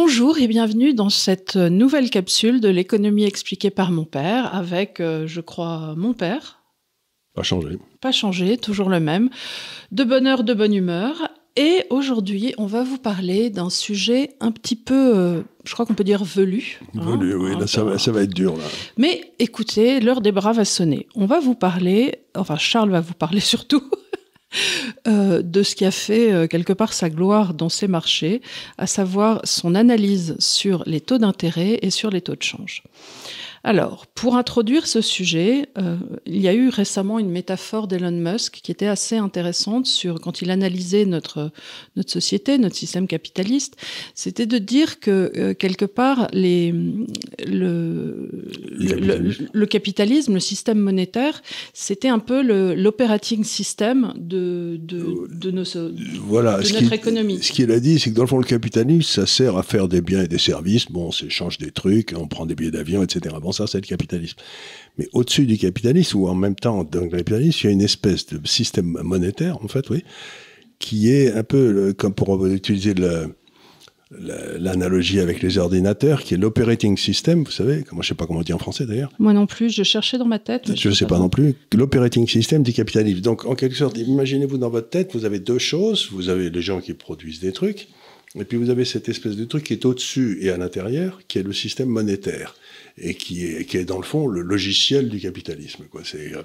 Bonjour et bienvenue dans cette nouvelle capsule de l'économie expliquée par mon père avec, euh, je crois, mon père. Pas changé. Pas changé, toujours le même. De bonne heure, de bonne humeur. Et aujourd'hui, on va vous parler d'un sujet un petit peu, euh, je crois qu'on peut dire velu. hein. Velu, oui, là, ça, va, ça va être dur. Là. Mais écoutez, l'heure des bras va sonner. On va vous parler, enfin Charles va vous parler surtout, euh, de ce qui a fait euh, quelque part sa gloire dans ces marchés, à savoir son analyse sur les taux d'intérêt et sur les taux de change. Alors, pour introduire ce sujet, euh, il y a eu récemment une métaphore d'Elon Musk qui était assez intéressante sur quand il analysait notre notre société, notre système capitaliste. C'était de dire que euh, quelque part les le le, le, le capitalisme, le système monétaire, c'était un peu l'operating system de de, de, nos, voilà, de notre économie. Ce qu'il a dit, c'est que dans le fond, le capitalisme, ça sert à faire des biens et des services. Bon, on s'échange des trucs, on prend des billets d'avion, etc. Bon, ça, c'est le capitalisme. Mais au-dessus du capitalisme, ou en même temps dans le capitalisme, il y a une espèce de système monétaire, en fait, oui, qui est un peu, comme pour utiliser le, l'analogie avec les ordinateurs, qui est l'operating system, vous savez, moi je sais pas comment on dit en français d'ailleurs. Moi non plus, je cherchais dans ma tête. Je ne sais pas, pas non plus. L'operating system du capitalisme. Donc en quelque sorte, imaginez-vous dans votre tête, vous avez deux choses. Vous avez les gens qui produisent des trucs, et puis vous avez cette espèce de truc qui est au-dessus et à l'intérieur, qui est le système monétaire, et qui est, dans le fond le logiciel du capitalisme. Quoi. Euh...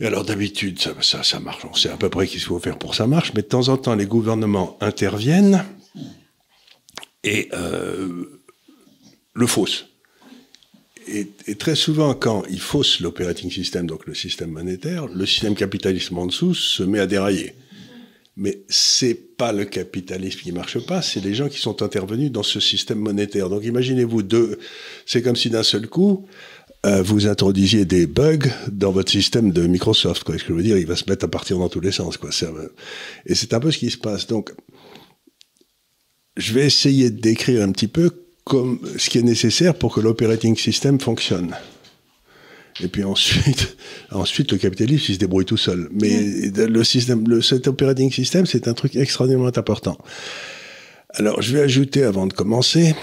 Et alors d'habitude, ça, ça, marche. On sait à peu près qu'il faut faire pour ça marche, mais de temps en temps, les gouvernements interviennent et euh, le fausse. Et, et, très souvent, quand ils faussent l'operating system, donc le système monétaire, le système capitaliste en dessous se met à dérailler. Mais c'est pas le capitalisme qui marche pas, c'est les gens qui sont intervenus dans ce système monétaire. Donc imaginez-vous deux, c'est comme si d'un seul coup, euh, vous introduisiez des bugs dans votre système de Microsoft, quoi. Ce que je veux dire, il va se mettre à partir dans tous les sens, quoi. Et c'est un peu ce qui se passe. Donc, je vais essayer de décrire un petit peu comme ce qui est nécessaire pour que l'operating system fonctionne. Et puis ensuite, ensuite le capitalisme, il se débrouille tout seul. Mais mmh. le système, le, cet operating system, c'est un truc extraordinairement important. Alors, je vais ajouter avant de commencer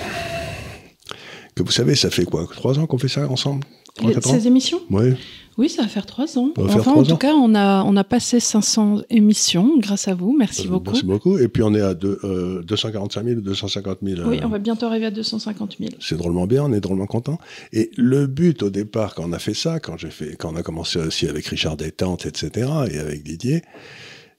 que vous savez, ça fait quoi? Trois ans qu'on fait ça ensemble? Trois, Ces émissions? Oui. Oui, ça va faire trois ans. Enfin, trois en tout ans. cas, on a, on a passé 500 émissions grâce à vous. Merci beaucoup. Merci beaucoup. Et puis, on est à deux, euh, 245 000 ou 250 000. Oui, on va bientôt arriver à 250 000. C'est drôlement bien, on est drôlement content. Et le but au départ, quand on a fait ça, quand, j'ai fait, quand on a commencé aussi avec Richard Détente, etc., et avec Didier,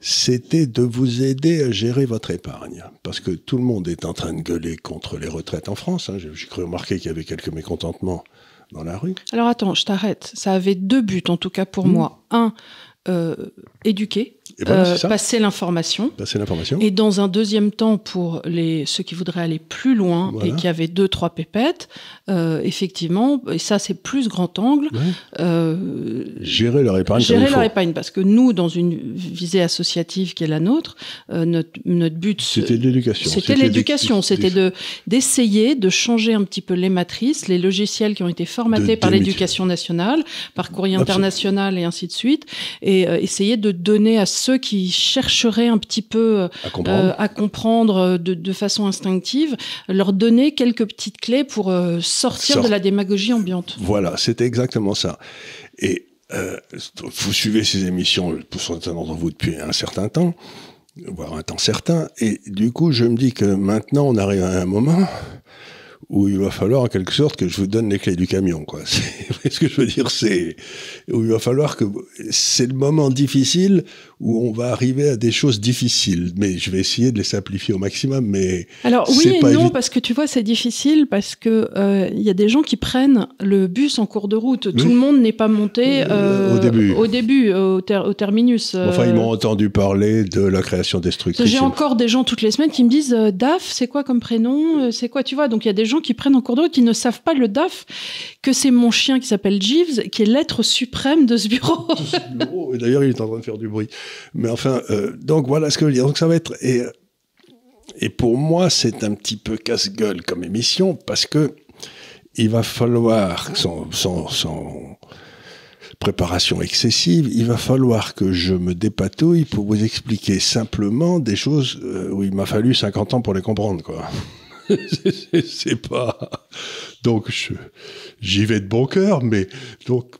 c'était de vous aider à gérer votre épargne. Parce que tout le monde est en train de gueuler contre les retraites en France. Hein. J'ai cru remarquer qu'il y avait quelques mécontentements dans la rue. Alors attends, je t'arrête. Ça avait deux buts, en tout cas pour mmh. moi. Un, euh, éduquer, voilà, euh, passer l'information. Passer l'information. Et dans un deuxième temps, pour les, ceux qui voudraient aller plus loin voilà. et qui avaient deux, trois pépettes, euh, effectivement, et ça c'est plus grand angle, ouais. gérer leur épargne. Gérer leur épargne, parce que nous, dans une visée associative qui est la nôtre, euh, notre, notre but... C'était l'éducation. C'était l'éducation, c'était de, d'essayer de changer un petit peu les matrices, les logiciels qui ont été formatés de par l'éducation nationale, par courrier Absolument. international et ainsi de suite, et euh, essayer de donner à ceux qui chercheraient un petit peu à comprendre, euh, à comprendre de, de, façon instinctive, leur donner quelques petites clés pour euh, sortir Sort. de la démagogie ambiante. Voilà, c'était exactement ça. Et euh, vous suivez ces émissions, pour certains d'entre vous, depuis un certain temps, voire un temps certain, et du coup, je me dis que maintenant, on arrive à un moment où il va falloir en quelque sorte que je vous donne les clés du camion, quoi. ce que je veux dire, c'est où il va falloir que c'est le moment difficile où on va arriver à des choses difficiles. Mais je vais essayer de les simplifier au maximum. Mais alors oui et non parce que tu vois c'est difficile parce que il euh, y a des gens qui prennent le bus en cours de route. Tout le monde n'est pas monté euh, au début, au, début, au, ter au terminus. Euh... Enfin ils m'ont entendu parler de la création destructrice. J'ai encore des gens toutes les semaines qui me disent euh, DAF c'est quoi comme prénom? C'est quoi? Tu vois donc il y a des gens qui prennent en cours de route qui ne savent pas le DAF que c'est mon chien qui s'appelle Jeeves qui est l'être suprême de ce bureau. bureau. D'ailleurs il est en train de faire du bruit. Mais enfin, euh, donc voilà ce que je veux dire. Donc ça va être. Et, et pour moi, c'est un petit peu casse-gueule comme émission parce que il va falloir, sans, sans, sans, préparation excessive, il va falloir que je me dépatouille pour vous expliquer simplement des choses où il m'a fallu 50 ans pour les comprendre, quoi. c'est pas. Donc, j'y vais de bon cœur, mais donc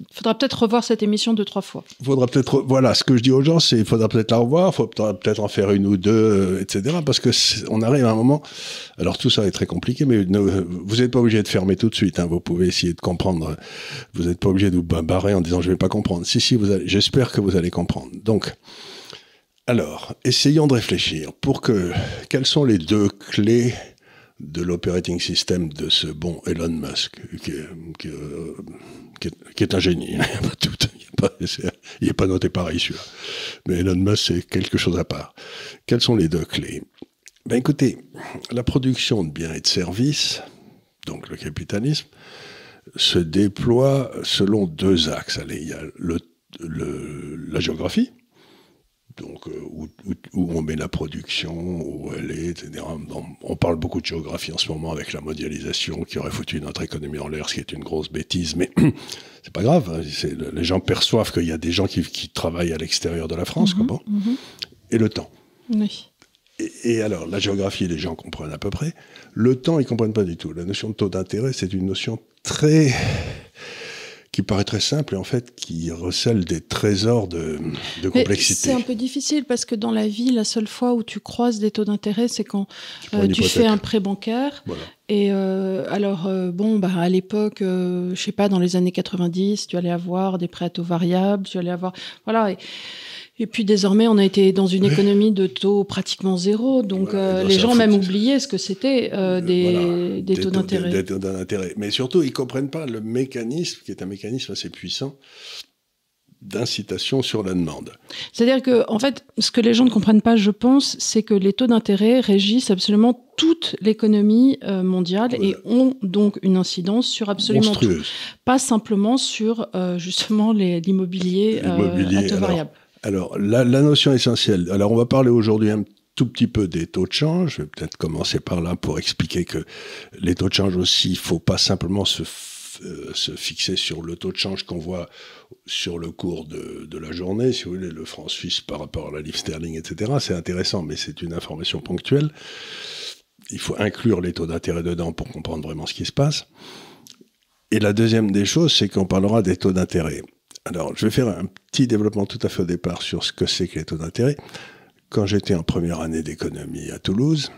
il faudra peut-être revoir cette émission deux, trois fois. Faudra peut-être, voilà, ce que je dis aux gens, c'est il faudra peut-être la revoir, il faudra peut-être en faire une ou deux, euh, etc. Parce que on arrive à un moment. Alors tout ça est très compliqué, mais vous n'êtes pas obligé de fermer tout de suite. Hein, vous pouvez essayer de comprendre. Vous n'êtes pas obligé de vous barrer en disant je vais pas comprendre. Si si, allez. J'espère que vous allez comprendre. Donc, alors, essayons de réfléchir pour que quelles sont les deux clés de l'operating system de ce bon Elon Musk, qui, est, un génie. il n'est pas, noté pareil celui-là. Mais Elon Musk, c'est quelque chose à part. Quelles sont les deux clés? Ben Écoutez, la production de biens et de services, donc le capitalisme, se déploie selon deux axes. Allez, il y a le, la géographie, donc euh, où, on met la production, où elle est, etc. On, parle beaucoup de géographie en ce moment avec la mondialisation qui aurait foutu notre économie en l'air, ce qui est une grosse bêtise, mais c'est pas grave. Hein, les gens perçoivent qu'il y a des gens qui, travaillent à l'extérieur de la France, mm Et le temps. Oui. Et, alors, la géographie, les gens comprennent à peu près. Le temps, ils comprennent pas du tout. La notion de taux d'intérêt, c'est une notion très qui paraît très simple et en fait qui recèle des trésors de, de complexité. C'est un peu difficile parce que dans la vie, la seule fois où tu croises des taux d'intérêt, c'est quand tu, euh, fais un prêt bancaire. Et euh, alors, euh, bon, bah, à l'époque, je sais pas, dans les années 90, tu allais avoir des prêts à taux variables, tu allais avoir. Voilà. Et, et puis désormais, on a été dans une économie de taux pratiquement zéro, donc euh, les gens même oubliaient ce que c'était euh, des, des, taux d'intérêt. Des, taux d'intérêt. Mais surtout, ils comprennent pas le mécanisme, qui est un mécanisme assez puissant, d'incitation sur la demande. C'est-à-dire que, en fait, ce que les gens ne comprennent pas, je pense, c'est que les taux d'intérêt régissent absolument toute l'économie euh, mondiale et ont donc une incidence sur absolument tout. Pas simplement sur, justement, l'immobilier à taux variable. Alors, la, notion essentielle. Alors, on va parler aujourd'hui un tout petit peu des taux de change. Je vais peut-être commencer par là pour expliquer que les taux de change aussi, il faut pas simplement se, euh, se fixer sur le taux de change qu'on voit sur le cours de, de, la journée, si vous voulez, le franc suisse par rapport à la livre sterling, etc. C'est intéressant, mais c'est une information ponctuelle. Il faut inclure les taux d'intérêt dedans pour comprendre vraiment ce qui se passe. Et la deuxième des choses, c'est qu'on parlera des taux d'intérêt. Alors, je vais faire un petit développement tout à fait au départ sur ce que c'est que les taux d'intérêt. Quand j'étais en première année d'économie à Toulouse,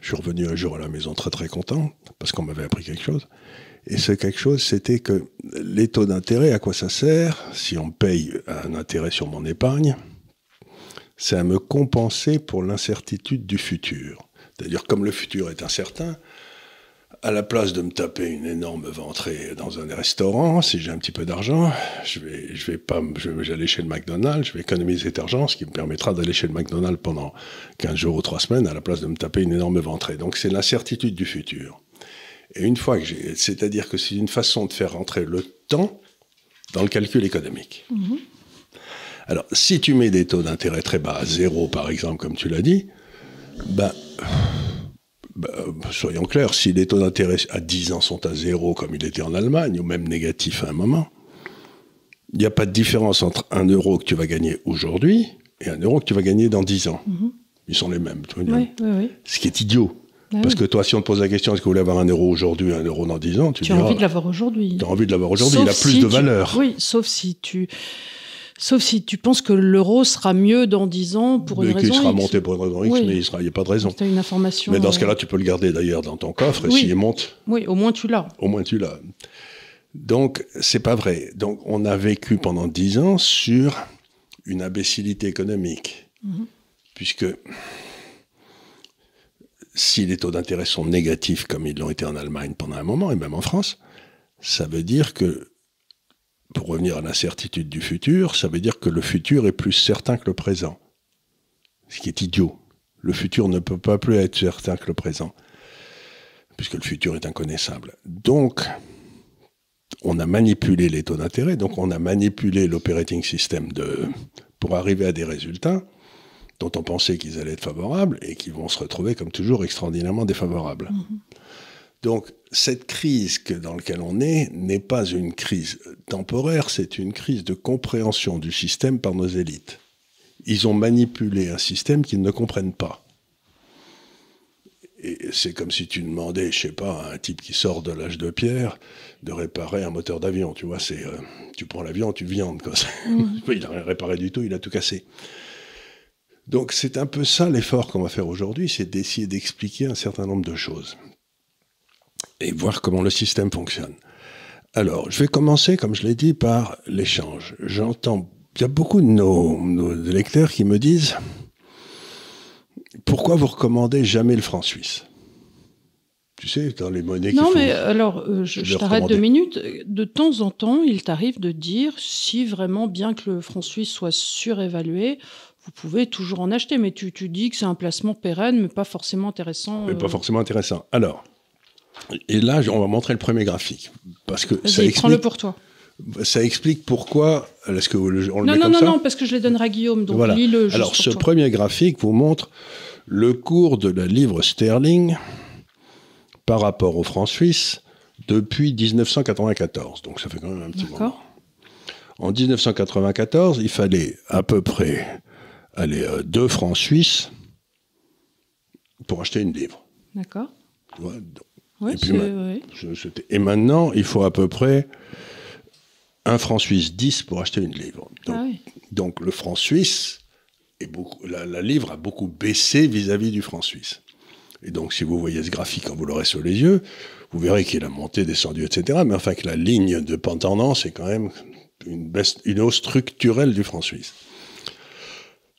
je suis revenu un jour à la maison très très content parce qu'on m'avait appris quelque chose. Et ce quelque chose, c'était que les taux d'intérêt, à quoi ça sert Si on paye un intérêt sur mon épargne, c'est à me compenser pour l'incertitude du futur. C'est-à-dire, comme le futur est incertain, à la place de me taper une énorme ventrée dans un restaurant, si j'ai un petit peu d'argent, je vais, je vais pas, je vais aller chez le McDonald's, je vais économiser cet argent, ce qui me permettra d'aller chez le McDonald's pendant 15 jours ou 3 semaines, à la place de me taper une énorme ventrée. Donc c'est l'incertitude du futur. Et une fois que j'ai, c'est-à-dire que c'est une façon de faire rentrer le temps dans le calcul économique. Mm-hmm. Alors, si tu mets des taux d'intérêt très bas, à zéro par exemple, comme tu l'as dit, ben, bah, soyons clairs, si les taux d'intérêt à 10 ans sont à zéro, comme il était en Allemagne, ou même négatif à un moment, il n'y a pas de différence entre un euro que tu vas gagner aujourd'hui et un euro que tu vas gagner dans 10 ans. Mhm. Ils sont les mêmes. Oui, oui, oui. Ce qui est idiot. Ah Parce que toi, si on te pose la question, est-ce que vous voulez avoir un euro aujourd'hui un euro dans 10 ans Tu, tu as envie de l'avoir aujourd'hui. Tu as envie de l'avoir aujourd'hui, il a plus de valeur. Oui, sauf si tu Sauf si tu penses que l'euro sera mieux dans 10 ans pour une raison. Il sera monté pour une raison X, mais il n'y a pas de raison. C'est une information. Mais dans ce cas-là, tu peux le garder d'ailleurs dans ton coffre, et s'il monte. Oui, au moins tu l'as. Au moins tu l'as. Donc, c'est pas vrai. Donc, on a vécu pendant 10 ans sur une imbécilité économique. Mhm. Puisque si les taux d'intérêt sont négatifs comme ils l'ont été en Allemagne pendant un moment, et même en France, ça veut dire que pour revenir à l'incertitude du futur, ça veut dire que le futur est plus certain que le présent. Ce qui est idiot. Le futur ne peut pas plus être certain que le présent, puisque le futur est inconnaissable. Donc, on a manipulé les taux d'intérêt, donc on a manipulé l'operating system de, pour arriver à des résultats dont on pensait qu'ils allaient être favorables et qui vont se retrouver comme toujours extraordinairement défavorables. Mm-hmm. Donc cette crise que, dans laquelle on est n'est pas une crise temporaire, c'est une crise de compréhension du système par nos élites. Ils ont manipulé un système qu'ils ne comprennent pas. Et c'est comme si tu demandais, je sais pas, à un type qui sort de l'âge de pierre de réparer un moteur d'avion. Tu vois, c'est, euh, tu prends l'avion, tu viandes. Quoi. Mmh. il n'a rien réparé du tout, il a tout cassé. Donc c'est un peu ça l'effort qu'on va faire aujourd'hui, c'est d'essayer d'expliquer un certain nombre de choses et voir comment le système fonctionne. Alors, je vais commencer, comme je l'ai dit, par l'échange. J'entends, il y a beaucoup de nos, nos lecteurs qui me disent pourquoi vous recommandez jamais le franc suisse? Tu sais, dans les monnaies Non, mais alors, euh, je, t'arrête deux minutes. De temps en temps, il t'arrive de dire si vraiment, bien que le franc suisse soit surévalué, vous pouvez toujours en acheter. Mais tu, tu dis que c'est un placement pérenne, mais pas forcément intéressant. Mais pas euh. forcément intéressant. Alors, et là, on va montrer le premier graphique. Parce que ça explique... prends-le pour toi. Ça explique pourquoi. Est-ce que on le non, met non, comme non, ça non, parce que je les donnerai à Guillaume. Donc voilà. lis-le. Alors, ce premier graphique vous montre le cours de la livre sterling par rapport au franc suisse depuis 1994. Donc ça fait quand même un petit moment. En 1994, il fallait à peu près aller euh, deux francs suisses pour acheter une livre. D'accord. Et, puis, et, maintenant, il faut à peu près un franc suisse 10 pour acheter une livre. Donc, ah donc le franc suisse, est beaucoup, la, la, livre a beaucoup baissé vis-à-vis -vis du franc suisse. Et donc, si vous voyez ce graphique quand vous l'aurez sous les yeux, vous verrez qu'il a monté, descendu, etc. Mais enfin, que la ligne de tendance est quand même une, baisse, une hausse structurelle du franc suisse.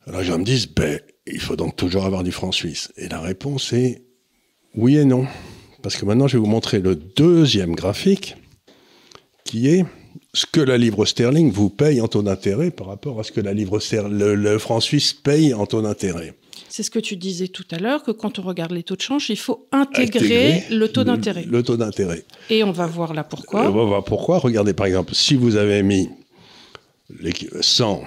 Alors, les gens me disent, ben, il faut donc toujours avoir du franc suisse. Et la réponse est oui et non. Parce que maintenant, je vais vous montrer le deuxième graphique, qui est ce que la livre sterling vous paye en taux d'intérêt par rapport à ce que la livre le, le franc suisse paye en taux d'intérêt. C'est ce que tu disais tout à l'heure, que quand on regarde les taux de change, il faut intégrer, le taux d'intérêt. Le, taux d'intérêt. Et on va voir là pourquoi. Euh, on va voir pourquoi. Regardez par exemple, si vous avez mis les 100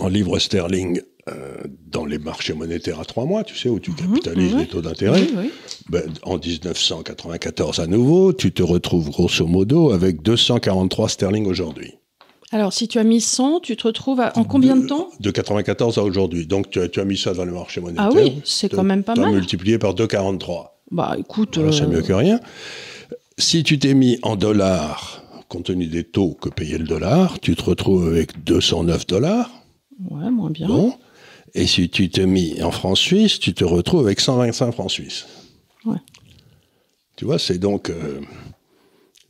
en livres sterling euh, dans les marchés monétaires à trois mois, tu sais, où tu mhm, capitalises les taux d'intérêt, ben, en 1994 à nouveau, tu te retrouves grosso modo avec 243 sterling aujourd'hui. Alors, si tu as mis 100, tu te retrouves en combien de, temps? De 94 à aujourd'hui. Donc, tu as, mis ça dans le marché monétaire. Ah oui, c'est quand même pas mal. multiplié par 2,43. Bah, écoute... C'est euh, mieux que rien. Si tu t'es mis en dollars, compte tenu des taux que payait le dollar, tu te retrouves avec 209 dollars. Ouais, moins bien. Bon. Et si tu t'es mis en francs suisses, tu te retrouves avec 125 francs suisses. Ouais. Tu vois, c'est donc... Euh,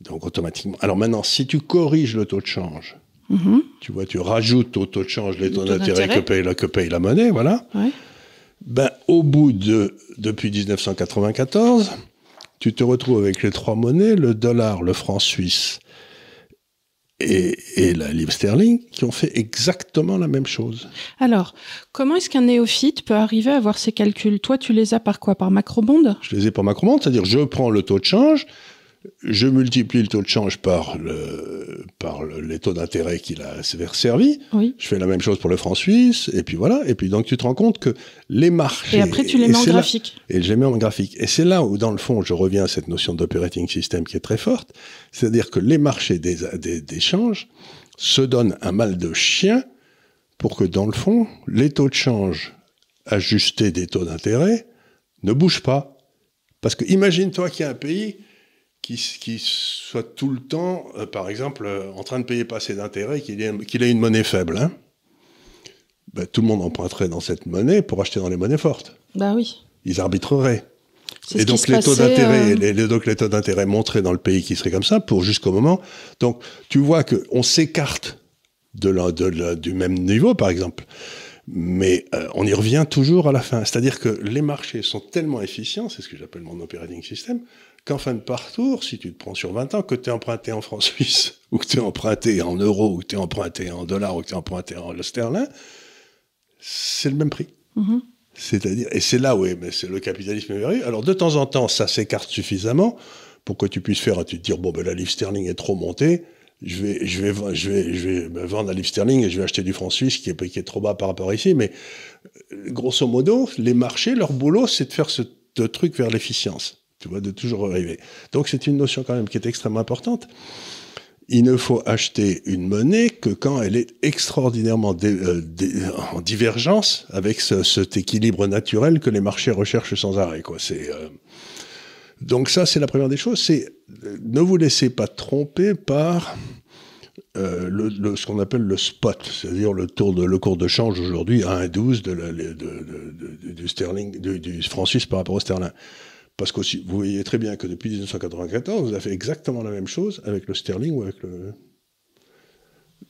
donc automatiquement. Alors maintenant, si tu corriges le taux de change, Mhm. Tu vois, tu rajoutes au taux de change les taux d'intérêt que paye, la, que paye la monnaie, voilà. Ben, au bout de, depuis 1994, tu te retrouves avec les trois monnaies, le dollar, le franc suisse et, et, la livre sterling, qui ont fait exactement la même chose. Alors, comment est-ce qu'un néophyte peut arriver à avoir ces calculs? Toi, tu les as par quoi? Par macrobonde? Je les ai par macrobonde, c'est-à-dire je prends le taux de change, je multiplie le taux de change par, le, par les taux d'intérêt qu'il a servi. Oui. Je fais la même chose pour le franc suisse, et puis voilà. Et puis donc tu te rends compte que les marchés. Et après tu les mets en graphique. et je les mets en graphique. Et c'est là où, dans le fond, je reviens à cette notion d'operating system qui est très forte. C'est-à-dire que les marchés des, des, changes se donnent un mal de chien pour que, dans le fond, les taux de change ajustés des taux d'intérêt ne bougent pas. Parce que imagine-toi qu'il y a un pays qui, soit tout le temps, euh, par exemple, euh, en train de payer pas assez d'intérêts, qu'il ait, une monnaie faible. Hein. Ben, tout le monde emprunterait dans cette monnaie pour acheter dans les monnaies fortes. Bah oui. Ils arbitreraient. Et donc les, taux d'intérêt, euh, les, donc les taux d'intérêt monteraient dans le pays qui serait comme ça pour jusqu'au moment. Donc tu vois qu'on s'écarte de, de du même niveau, par exemple. Mais on y revient toujours à la fin. C'est-à-dire que les marchés sont tellement efficients, c'est ce que j'appelle mon operating system, qu'en fin de parcours, si tu te prends sur 20 ans, que tu es emprunté en francs suisse, ou que tu es emprunté en euros, ou que tu es emprunté en dollars, ou que tu es emprunté en sterling, c'est le même prix. Mm-hmm. C'est-à-dire, et c'est là où mais c'est le capitalisme merveilleux. Alors de temps en temps, ça s'écarte suffisamment pour que tu puisses faire, tu te dire, bon, ben, la livre sterling est trop montée, je vais, je vais, je vais, je vais me vendre la livre sterling et je vais acheter du franc suisse qui est, qui est trop bas par rapport à ici. Mais euh, grosso modo, les marchés, leur boulot, c'est de faire ce truc vers l'efficience tu vois, de toujours arriver. Donc c'est une notion quand même qui est extrêmement importante. il ne faut acheter une monnaie que quand elle est extraordinairement euh, en divergence avec cet équilibre naturel que les marchés recherchent sans arrêt. Euh, Donc ça, c'est la première des choses. C'est ne vous laissez pas tromper par euh, ce qu'on appelle le spot, c'est-à-dire le, cours de change aujourd'hui à 1,12 de, du sterling, du, franc suisse par rapport au sterling. Parce que vous voyez très bien que depuis 1994, vous avez fait exactement la même chose avec le sterling ou avec le.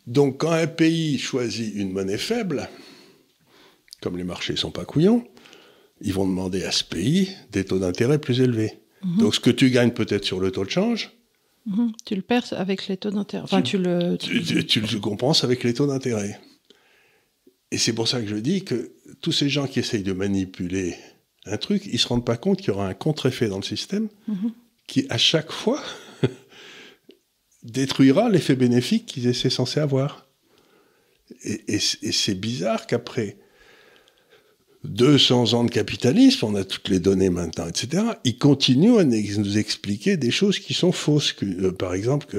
Donc, quand un pays choisit une monnaie faible, comme les marchés ne sont pas couillons, ils vont demander à ce pays des taux d'intérêt plus élevés. Mhm. Donc, ce que tu gagnes peut-être sur le taux de change, mhm. Tu le perds avec les taux d'intérêt. Enfin, tu, le. Tu... le compenses avec les taux d'intérêt. Et c'est pour ça que je dis que tous ces gens qui essayent de manipuler un truc, ils se rendent pas compte qu'il y aura un contre-effet dans le système mhm. qui, à chaque fois, détruira l'effet bénéfique qu'ils étaient censés avoir. Et, c'est bizarre qu'après 200 ans de capitalisme, on a toutes les données maintenant, etc., ils continuent à nous expliquer des choses qui sont fausses. Euh, par exemple, que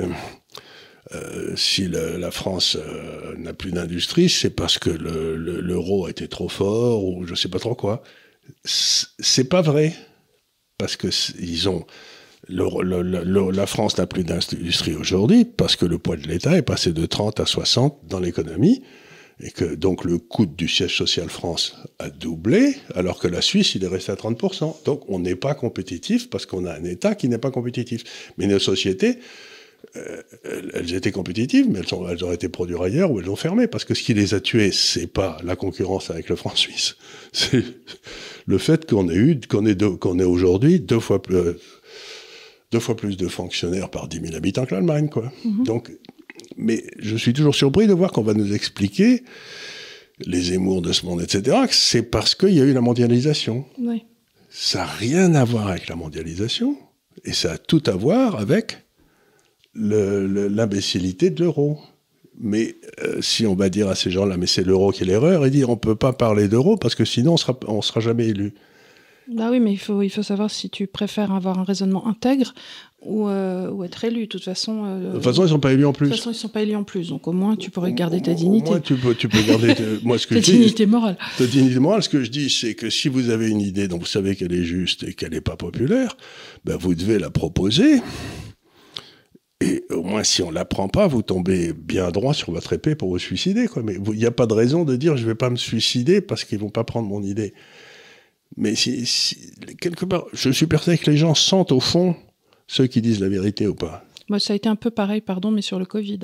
euh, si la France euh, n'a plus d'industrie, c'est parce que l'euro a été trop fort ou je sais pas trop quoi c'est pas vrai parce que ils ont la France n'a plus d'industrie aujourd'hui parce que le poids de l'État est passé de 30 à 60 dans l'économie et que donc le coût du siège social France a doublé alors que la Suisse il est resté à 30%. Donc on n'est pas compétitif parce qu'on a un État qui n'est pas compétitif. Mais nos sociétés euh, elles étaient compétitives, mais elles, elles auraient été produites ailleurs ou elles ont fermé. Parce que ce qui les a tuées, c'est pas la concurrence avec le franc suisse, c'est le fait qu'on ait eu, qu'on ait, qu'on ait aujourd'hui deux fois plus, deux fois plus de fonctionnaires par 10 000 habitants que l'Allemagne, quoi. Mhm. Donc, mais je suis toujours surpris de voir qu'on va nous expliquer les émours de ce monde, etc. C'est parce qu'il y a eu la mondialisation. Oui. Ça n'a rien à voir avec la mondialisation, et ça a tout à voir avec l'imbécilité de l'euro. Mais euh, si on va dire à ces gens-là, mais c'est l'euro qui est l'erreur, et dire on peut pas parler d'euro parce que sinon on sera, on sera jamais élu. Bah oui, mais il faut, il faut savoir si tu préfères avoir un raisonnement intègre ou, euh, ou être élu. De toute façon. Euh, de toute façon, ils sont pas élus en plus. De toute façon, ils sont pas élus en plus. Donc au moins, tu pourrais garder ta dignité. Moi, tu peux, tu peux garder moi, ce que ta dignité morale. Ta dignité morale. Ce que je dis, c'est que si vous avez une idée dont vous savez qu'elle est juste et qu'elle n'est pas populaire, ben vous devez la proposer. Et au moins, si on ne l'apprend pas, vous tombez bien droit sur votre épée pour vous suicider. Quoi. Mais il n'y a pas de raison de dire je ne vais pas me suicider parce qu'ils ne vont pas prendre mon idée. Mais si, quelque part, je suis persuadé que les gens sentent au fond ceux qui disent la vérité ou pas. Moi, ça a été un peu pareil, pardon, mais sur le Covid.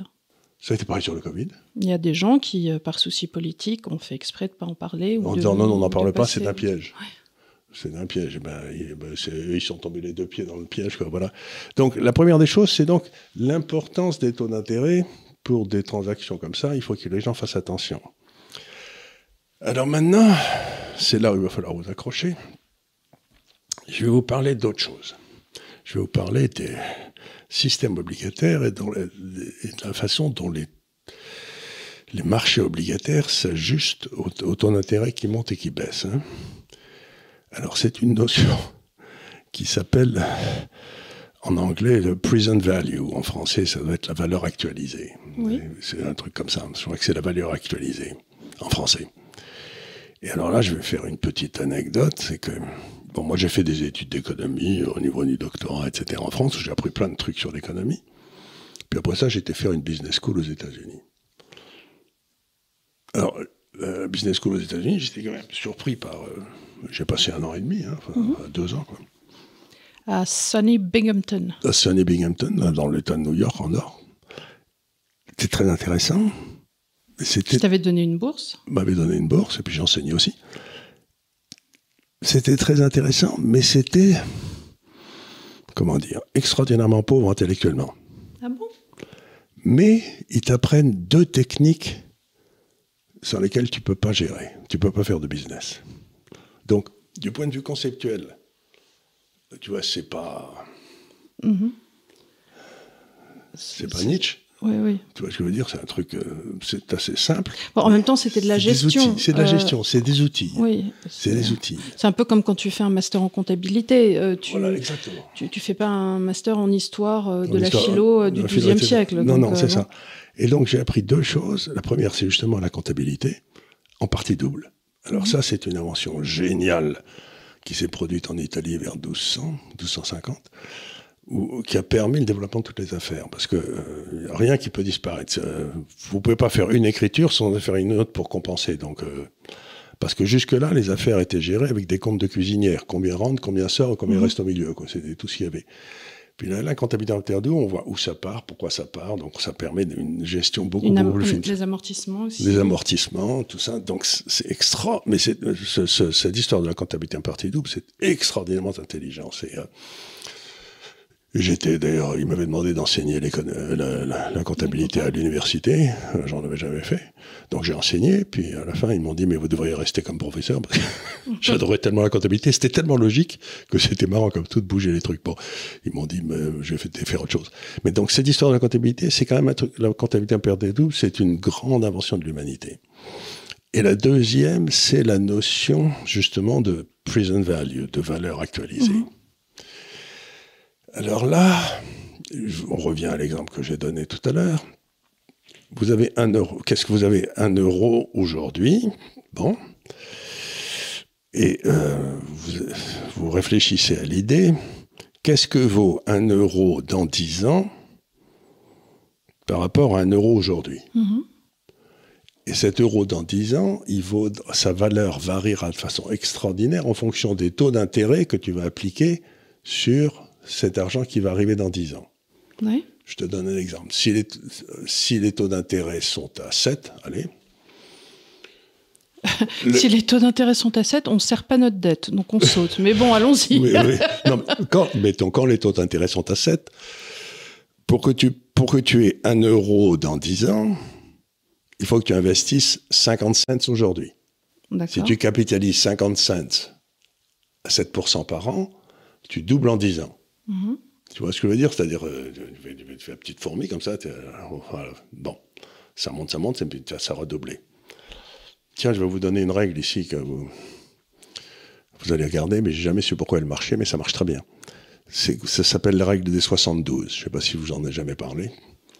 Ça a été pareil sur le Covid Il y a des gens qui, euh, par souci politique, ont fait exprès de ne pas en parler. Ou en disant non, non, on n'en parle pas, c'est un piège. C'est un piège. Ben, ben ils sont tombés les deux pieds dans le piège. Voilà. Donc la première des choses, c'est donc l'importance des taux d'intérêt pour des transactions comme ça. Il faut que les gens fassent attention. Alors maintenant, c'est là où il va falloir vous accrocher. Je vais vous parler d'autre chose. Je vais vous parler des systèmes obligataires et, de la façon dont les, marchés obligataires s'ajustent au, taux d'intérêt qui monte et qui baisse. Hein. Alors c'est une notion qui s'appelle en anglais le present value. En français, ça doit être la valeur actualisée. C'est un truc comme ça. Je crois que c'est la valeur actualisée en français. Et alors là, je vais faire une petite anecdote. C'est que, bon, moi j'ai fait des études d'économie au niveau du doctorat, etc. en France. J'ai appris plein de trucs sur l'économie. Puis après ça, j'ai été faire une business school aux États-Unis. Alors, la business school aux États-Unis, j'étais quand même surpris par. Euh, j'ai passé un an et demi, hein, mhm. deux ans. Quoi. À Sunny Binghamton. À Sunny Binghamton, dans l'État de New York, en Nord. C'était très intéressant. Tu t'avais donné une bourse? M'avait donné une bourse, et puis j'enseignais aussi. C'était très intéressant, mais c'était, comment dire, extraordinairement pauvre intellectuellement. Ah bon? Mais ils t'apprennent deux techniques sans lesquelles tu peux pas gérer. Tu peux pas faire de business. Donc, du point de vue conceptuel, tu vois, c'est pas. Mm-hmm. C'est pas Nietzsche. Oui, oui. Tu vois ce que je veux dire? C'est un truc, euh, c'est assez simple. Bon, en même temps, c'était de la gestion. C'est de la Euh, gestion, c'est des outils. Oui. C'est des outils. C'est un peu comme quand tu fais un master en comptabilité. euh, tu, Voilà, exactement. tu, tu fais pas un master en histoire de En la histoire, philo du XIIe siècle. Non, Donc, non, c'est ça. Et donc, j'ai appris deux choses. La première, c'est justement la comptabilité, en partie double. Alors, Mhm. ça, c'est une invention géniale qui s'est produite en Italie vers 1200, 1250, où- qui a permis le développement de toutes les affaires. Parce que euh, rien qui peut disparaître. Euh, Vous pouvez pas faire une écriture sans en faire une autre pour compenser. Donc, euh, parce que jusque-là, les affaires étaient gérées avec des comptes de cuisinière. Combien rentre, combien sort, combien Mhm. reste au milieu. C'était tout ce qu'il y avait. Puis là, la comptabilité en terre d'eau, on voit où ça part, pourquoi ça part. Donc, ça permet une gestion beaucoup, am- plus fine. les amortissements aussi. Les amortissements, tout ça. Donc, c'est extra. Mais c'est, ce- ce- cette histoire de la comptabilité en partie double, c'est extraordinairement intelligent. C'est, euh, J'étais d'ailleurs, il m'avait demandé d'enseigner euh, la, comptabilité à l'université. Euh, J'en avais jamais fait. Donc j'ai enseigné. Puis à la fin, ils m'ont dit, mais vous devriez rester comme professeur. J'adorais tellement la comptabilité. C'était tellement logique que c'était marrant comme tout de bouger les trucs. Bon, ils m'ont dit, mais je vais faire- autre chose. Mais donc cette histoire de la comptabilité, c'est quand même un truc, la comptabilité en perte des doubles, c'est une grande invention de l'humanité. Et la deuxième, c'est la notion justement de present value, de valeur actualisée. Mhm. Alors là, on revient à l'exemple que j'ai donné tout à l'heure. Vous avez un euro. Qu'est-ce que vous avez un euro aujourd'hui? Bon. Et euh, vous, vous réfléchissez à l'idée. Qu'est-ce que vaut un euro dans 10 ans par rapport à un euro aujourd'hui? Mhm. et cet euro dans 10 ans, il vaut, sa valeur variera de façon extraordinaire en fonction des taux d'intérêt que tu vas appliquer sur cet argent qui va arriver dans 10 ans. Ouais. Je te donne un exemple. Si les, si les taux d'intérêt sont à 7, allez. Le- Si les taux d'intérêt sont à 7, on ne serre pas notre dette, donc on saute. Mais bon, allons-y. Oui, oui. Quand, mettons, quand les taux d'intérêt sont à 7, pour que, tu, pour que tu aies 1 euro dans 10 ans, il faut que tu investisses 50 cents aujourd'hui. Si tu capitalises 50 cents à 7% par an, tu doubles en 10 ans. Mhm. Tu vois ce que je veux dire? C'est-à-dire, euh, tu fais- la petite fourmi comme ça, voilà. bon, ça monte, ça monte, ça redoublé. Tiens, je vais vous donner une règle ici que vous, vous allez regarder, mais j'ai jamais su pourquoi elle marchait, mais ça marche très bien. Ça s'appelle la règle des 72. Je sais pas si vous en avez jamais parlé.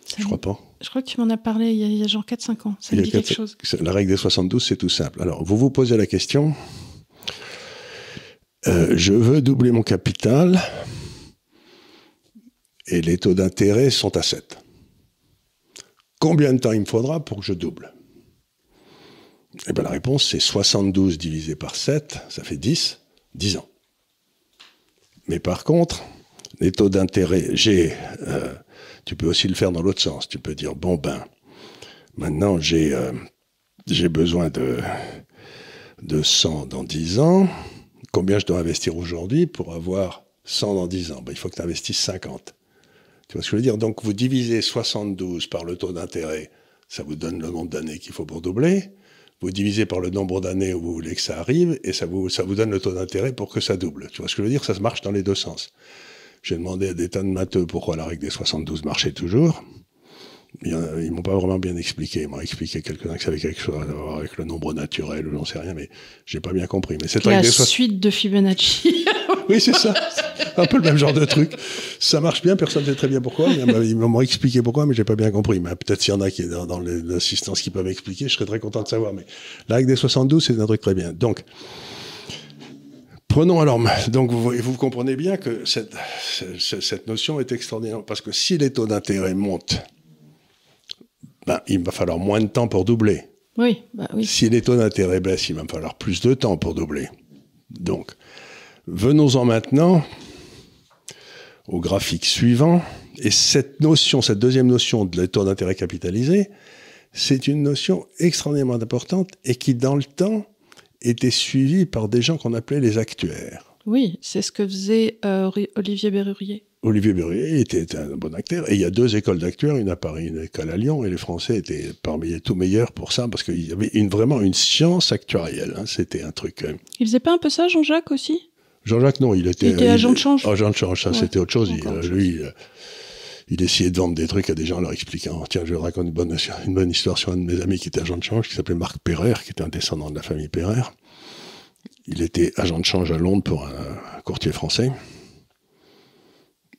Ça Je crois pas. Je crois que tu m'en as parlé il y a, il y a genre 4-5 ans. Ça me dit quelque chose. La règle des 72, c'est tout simple. Alors, vous vous posez la question, euh, je veux doubler mon capital et les taux d'intérêt sont à 7. Combien de temps il me faudra pour que je double? Eh bien, la réponse, c'est 72 divisé par 7, ça fait 10, 10 ans. Mais par contre, les taux d'intérêt, j'ai, euh, tu peux aussi le faire dans l'autre sens. Tu peux dire, bon ben, maintenant j'ai euh, besoin de, de 100 dans 10 ans. Combien je dois investir aujourd'hui pour avoir 100 dans 10 ans? Ben, Il faut que tu investisses 50. Tu vois ce que je veux dire? Donc vous divisez 72 par le taux d'intérêt, ça vous donne le nombre d'années qu'il faut pour doubler. Vous divisez par le nombre d'années où vous voulez que ça arrive, et ça vous, ça vous donne le taux d'intérêt pour que ça double. Tu vois ce que je veux dire? Ça se marche dans les deux sens. J'ai demandé à des tas de matheux pourquoi la règle des 72 marchait toujours. Ils m'ont pas vraiment bien expliqué. Ils m'ont expliqué quelques-uns que ça avait quelque chose à voir avec le nombre naturel ou j'en sais rien, mais j'ai pas bien compris. Mais cette La règle des 72 suite de Fibonacci. oui, c'est ça. Un peu le même genre de truc. Ça marche bien, personne ne sait très bien pourquoi. Ils m'ont expliqué pourquoi, mais j'ai pas bien compris. Mais peut-être s'il y en a qui est dans, dans l'assistance qui peuvent expliquer, je serais très content de savoir. Mais la règle des 72, c'est un truc très bien. Donc, prenons alors. Donc, vous, vous comprenez bien que cette, cette, cette notion est extraordinaire. Parce que si les taux d'intérêt montent, ben, il va falloir moins de temps pour doubler. oui, bah oui. Si les taux d'intérêt baissent, il va me falloir plus de temps pour doubler. Donc, venons-en maintenant au graphique suivant. Et cette notion, cette deuxième notion de taux d'intérêt capitalisé, c'est une notion extraordinairement importante et qui, dans le temps, était suivie par des gens qu'on appelait les actuaires. Oui, c'est ce que faisait euh, Olivier Berrurier. Olivier Berruyer était un bon acteur. Et il y a deux écoles d'acteurs, une à Paris, une école à Lyon. Et les Français étaient parmi les tout meilleurs pour ça, parce qu'il y avait une, vraiment une science actuarielle. hein. C'était un truc... euh, Il faisait pas un peu ça, Jean-Jacques aussi? Jean-Jacques, non, il était... Il était agent de change Agent de change, ça Ouais, c'était autre chose. Il, euh, lui, euh, il essayait de vendre des trucs à des gens en leur expliquant tiens je raconte une bonne, une bonne histoire sur un de mes amis qui était agent de change qui s'appelait Marc Perrer qui était un descendant de la famille Perrer. Il était agent de change à Londres pour un, courtier français.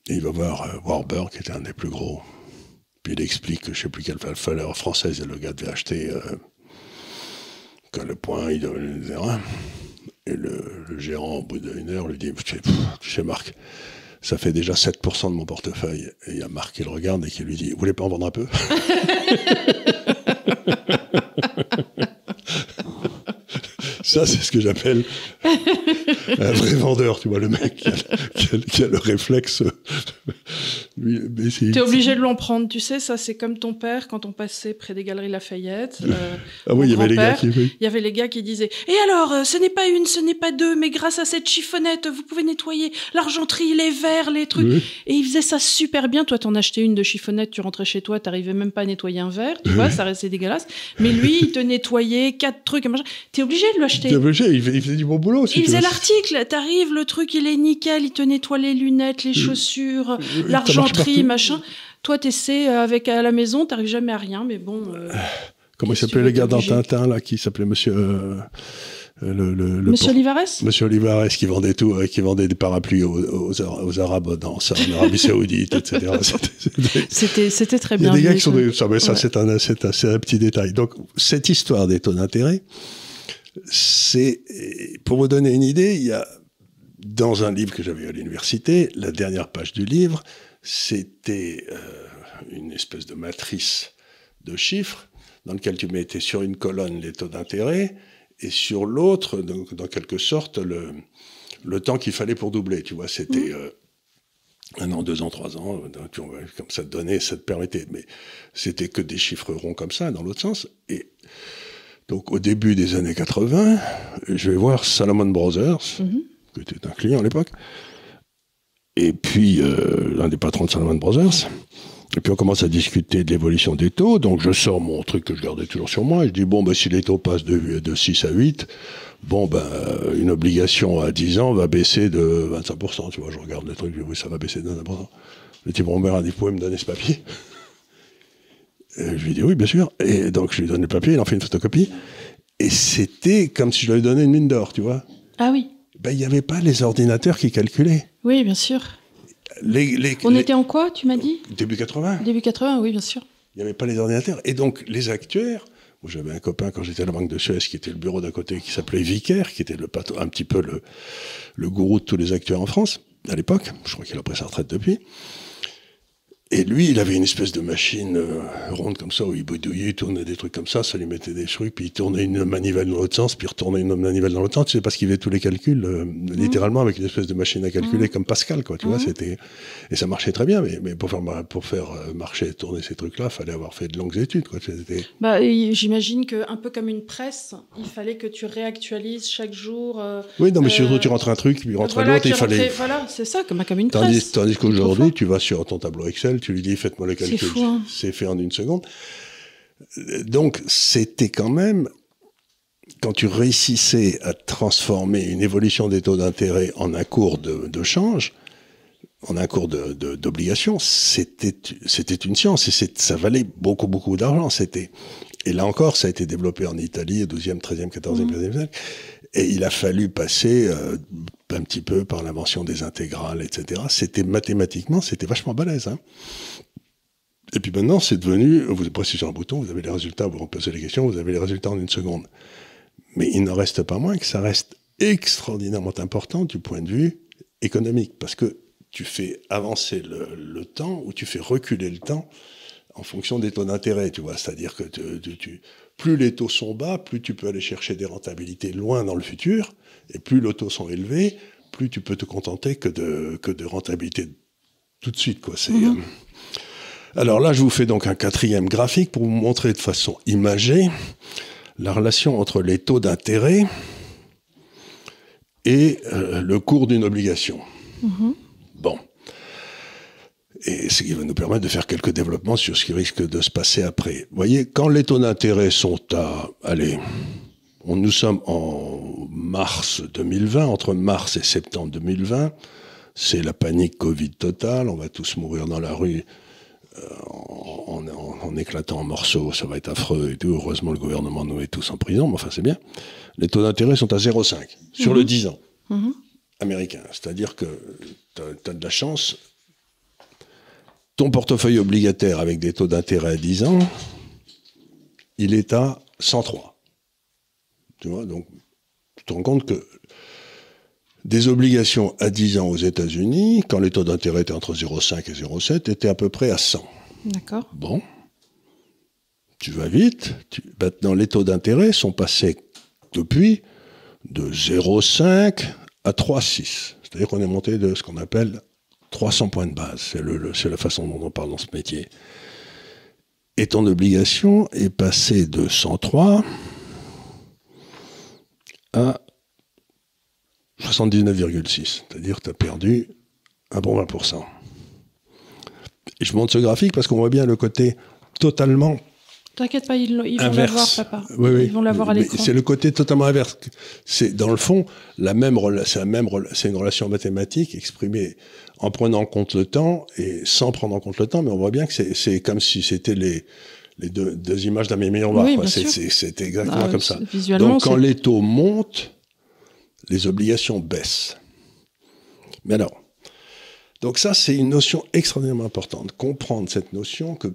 Et il va voir euh, Warburg qui était un des plus gros. Puis il explique que je sais plus quelle valeur française le gars devait acheter euh, que le point il devait et le, gérant au bout d'une heure lui dit tu sais Marc ça fait déjà 7% de mon portefeuille. Et il y a Marc qui le regarde et qui lui dit, vous voulez pas en vendre un peu Ça, c'est ce que j'appelle un vrai vendeur, tu vois, le mec qui a, le réflexe. Tu es obligé de l'en prendre, tu sais, ça c'est comme ton père quand on passait près des galeries Lafayette. Euh, ah oui, il y avait les gars qui. Il y avait les gars qui disaient Et alors, euh, ce n'est pas une, ce n'est pas deux, mais grâce à cette chiffonnette, vous pouvez nettoyer l'argenterie, les verres, les trucs. Et il faisait ça super bien. Toi, t'en achetais une de chiffonnette, tu rentrais chez toi, t'arrivais même pas à nettoyer un verre, tu vois, ça restait dégueulasse. Mais lui, il te nettoyait quatre trucs, T'es obligé de l'acheter. T'es obligé, il faisait, du bon boulot. il faisait l'article, t'arrives, le truc, il est nickel, il te nettoie les lunettes, les chaussures, l'argenterie, machin. Toi, t'essaies euh, avec à la maison, t'arrives jamais à rien, mais bon. Euh, Comment il s'appelait les gars dans Tintin, là, qui s'appelait monsieur. Euh, le, le, Monsieur Olivares? Monsieur Olivares qui vendait tout, qui vendait des parapluies aux, aux, Arabes dans en Arabie Saoudite, etc. C'était très bien. Il y a des gars qui sont ça, mais ça c'est un, un, un, petit détail. Donc cette histoire des taux d'intérêt, c'est pour vous donner une idée, il y a dans un livre que j'avais à l'université, la dernière page du livre, c'était euh, une espèce de matrice de chiffres dans lequel tu mettais sur une colonne les taux d'intérêt et sur l'autre, donc dans quelque sorte, le, le temps qu'il fallait pour doubler. Tu vois, c'était mmh. euh, un an, deux ans, trois ans. Comme ça te donnait, ça te permettait. Mais c'était que des chiffres ronds comme ça, dans l'autre sens. Et donc, au début des années 80, je vais voir Salomon Brothers, mmh. qui était un client à l'époque. Et puis, euh, l'un des patrons de Salomon Brothers. Et puis on commence à discuter de l'évolution des taux. Donc je sors mon truc que je gardais toujours sur moi. Et je dis, bon, ben, si les taux passent de, de 6 à 8, bon, ben, une obligation à 10 ans va baisser de 25%. Tu vois, je regarde le truc, je dis, oui, ça va baisser de 25%. Le type, bon, ben, il pouvait me donner ce papier? Je lui dis, oui, bien sûr. Et donc je lui donne le papier, il en fait une photocopie. Et c'était comme si je lui avais donné une mine d'or, tu vois. Ah oui. Ben, il n'y avait pas les ordinateurs qui calculaient. Oui, bien sûr. On était en quoi, tu m'as dit? Début 80. Début 80, oui, bien sûr. Il n'y avait pas les ordinateurs. Et donc, les actuaires, j'avais un copain quand j'étais à la Banque de Suez qui était le bureau d'à côté, qui s'appelait Vicaire, qui était le un petit peu le, le gourou de tous les actuaires en France, à l'époque. Je crois qu'il a pris sa retraite depuis. Et lui, il avait une espèce de machine euh, ronde comme ça, où il boudouillait, il tournait des trucs comme ça, ça lui mettait des trucs, puis il tournait une manivelle dans l'autre sens, puis il retournait une manivelle dans l'autre sens. Tu sais, parce qu'il faisait tous les calculs, euh, mmh. littéralement, avec une espèce de machine à calculer mmh. comme Pascal, quoi. Tu vois, mmh. c'était et ça marchait très bien, mais, mais pour faire pour faire euh, marcher, tourner ces trucs-là, fallait avoir fait de longues études, quoi. Bah, j'imagine que un peu comme une presse, il fallait que tu réactualises chaque jour. oui, non, mais surtout tu rentres un truc, puis rentres l'autre, il fallait. Voilà, c'est ça, comme, comme une presse. Tandis qu'aujourd'hui, tu vas sur ton tableau Excel, tu lui dis faites-moi le calcul. Hein. C'est fait en une seconde. Donc c'était quand même quand tu réussissais à transformer une évolution des taux d'intérêt en un cours de, change, en un cours d'obligation, c'était c'était une science et ça valait beaucoup beaucoup d'argent. C'était et là encore, ça a été développé en Italie, 12e, 13e, 14e, 15e siècle. Et il a fallu passer euh, un petit peu par l'invention des intégrales, etc. C'était mathématiquement, c'était vachement balèze. Hein. Et puis maintenant, c'est devenu, vous appuyez sur un bouton, vous avez les résultats, vous reposez les questions, vous avez les résultats en une seconde. Mais il n'en reste pas moins que ça reste extraordinairement important du point de vue économique, parce que tu fais avancer le, temps ou tu fais reculer le temps en fonction des taux d'intérêt, tu vois. C'est-à-dire que plus les taux sont bas, plus tu peux aller chercher des rentabilités loin dans le futur, et plus les taux sont élevés, plus tu peux te contenter que de, que de rentabilité tout de suite, quoi. C'est, mhm. euh, Alors là, je vous fais donc un quatrième graphique pour vous montrer de façon imagée la relation entre les taux d'intérêt et euh, le cours d'une obligation. Mhm. Bon. Et ce qui va nous permettre de faire quelques développements sur ce qui risque de se passer après. Vous voyez, quand les taux d'intérêt sont à, allez, on, nous sommes en mars 2020, entre mars et septembre 2020, c'est la panique Covid totale, on va tous mourir dans la rue, en, éclatant en morceaux, ça va être affreux et tout. Heureusement, le gouvernement nous met tous en prison, mais enfin, c'est bien. Les taux d'intérêt sont à 0,5 sur le 10 mhm. ans mhm. américain. C'est-à-dire que tu as, de la chance. Ton portefeuille obligataire avec des taux d'intérêt à 10 ans, il est à 103. Tu vois, donc tu te rends compte que des obligations à 10 ans aux États-Unis, quand les taux d'intérêt étaient entre 0,5 et 0,7, étaient à peu près à 100. D'accord. Bon. Tu vas vite. Maintenant, les taux d'intérêt sont passés depuis de 0,5 à 3,6. C'est-à-dire qu'on est monté de ce qu'on appelle 300 points de base. C'est, la façon dont on parle dans ce métier. Et ton obligation est passée de 103 à 79,6. C'est-à-dire que tu as perdu un bon 20%. Et je montre ce graphique parce qu'on voit bien le côté totalement T'inquiète pas, ils, vont l'avoir, papa. Ils vont l'avoir à l'écran. C'est le côté totalement inverse. C'est dans le fond la même, c'est la même, c'est une relation mathématique exprimée en prenant en compte le temps et sans prendre en compte le temps, mais on voit bien que c'est comme si c'était les les deux, deux images d'un même miroir. Oui, c'est exactement ah, comme ça. Donc quand les taux montent, les obligations baissent. Mais alors, donc ça, c'est une notion extraordinairement importante. Comprendre cette notion que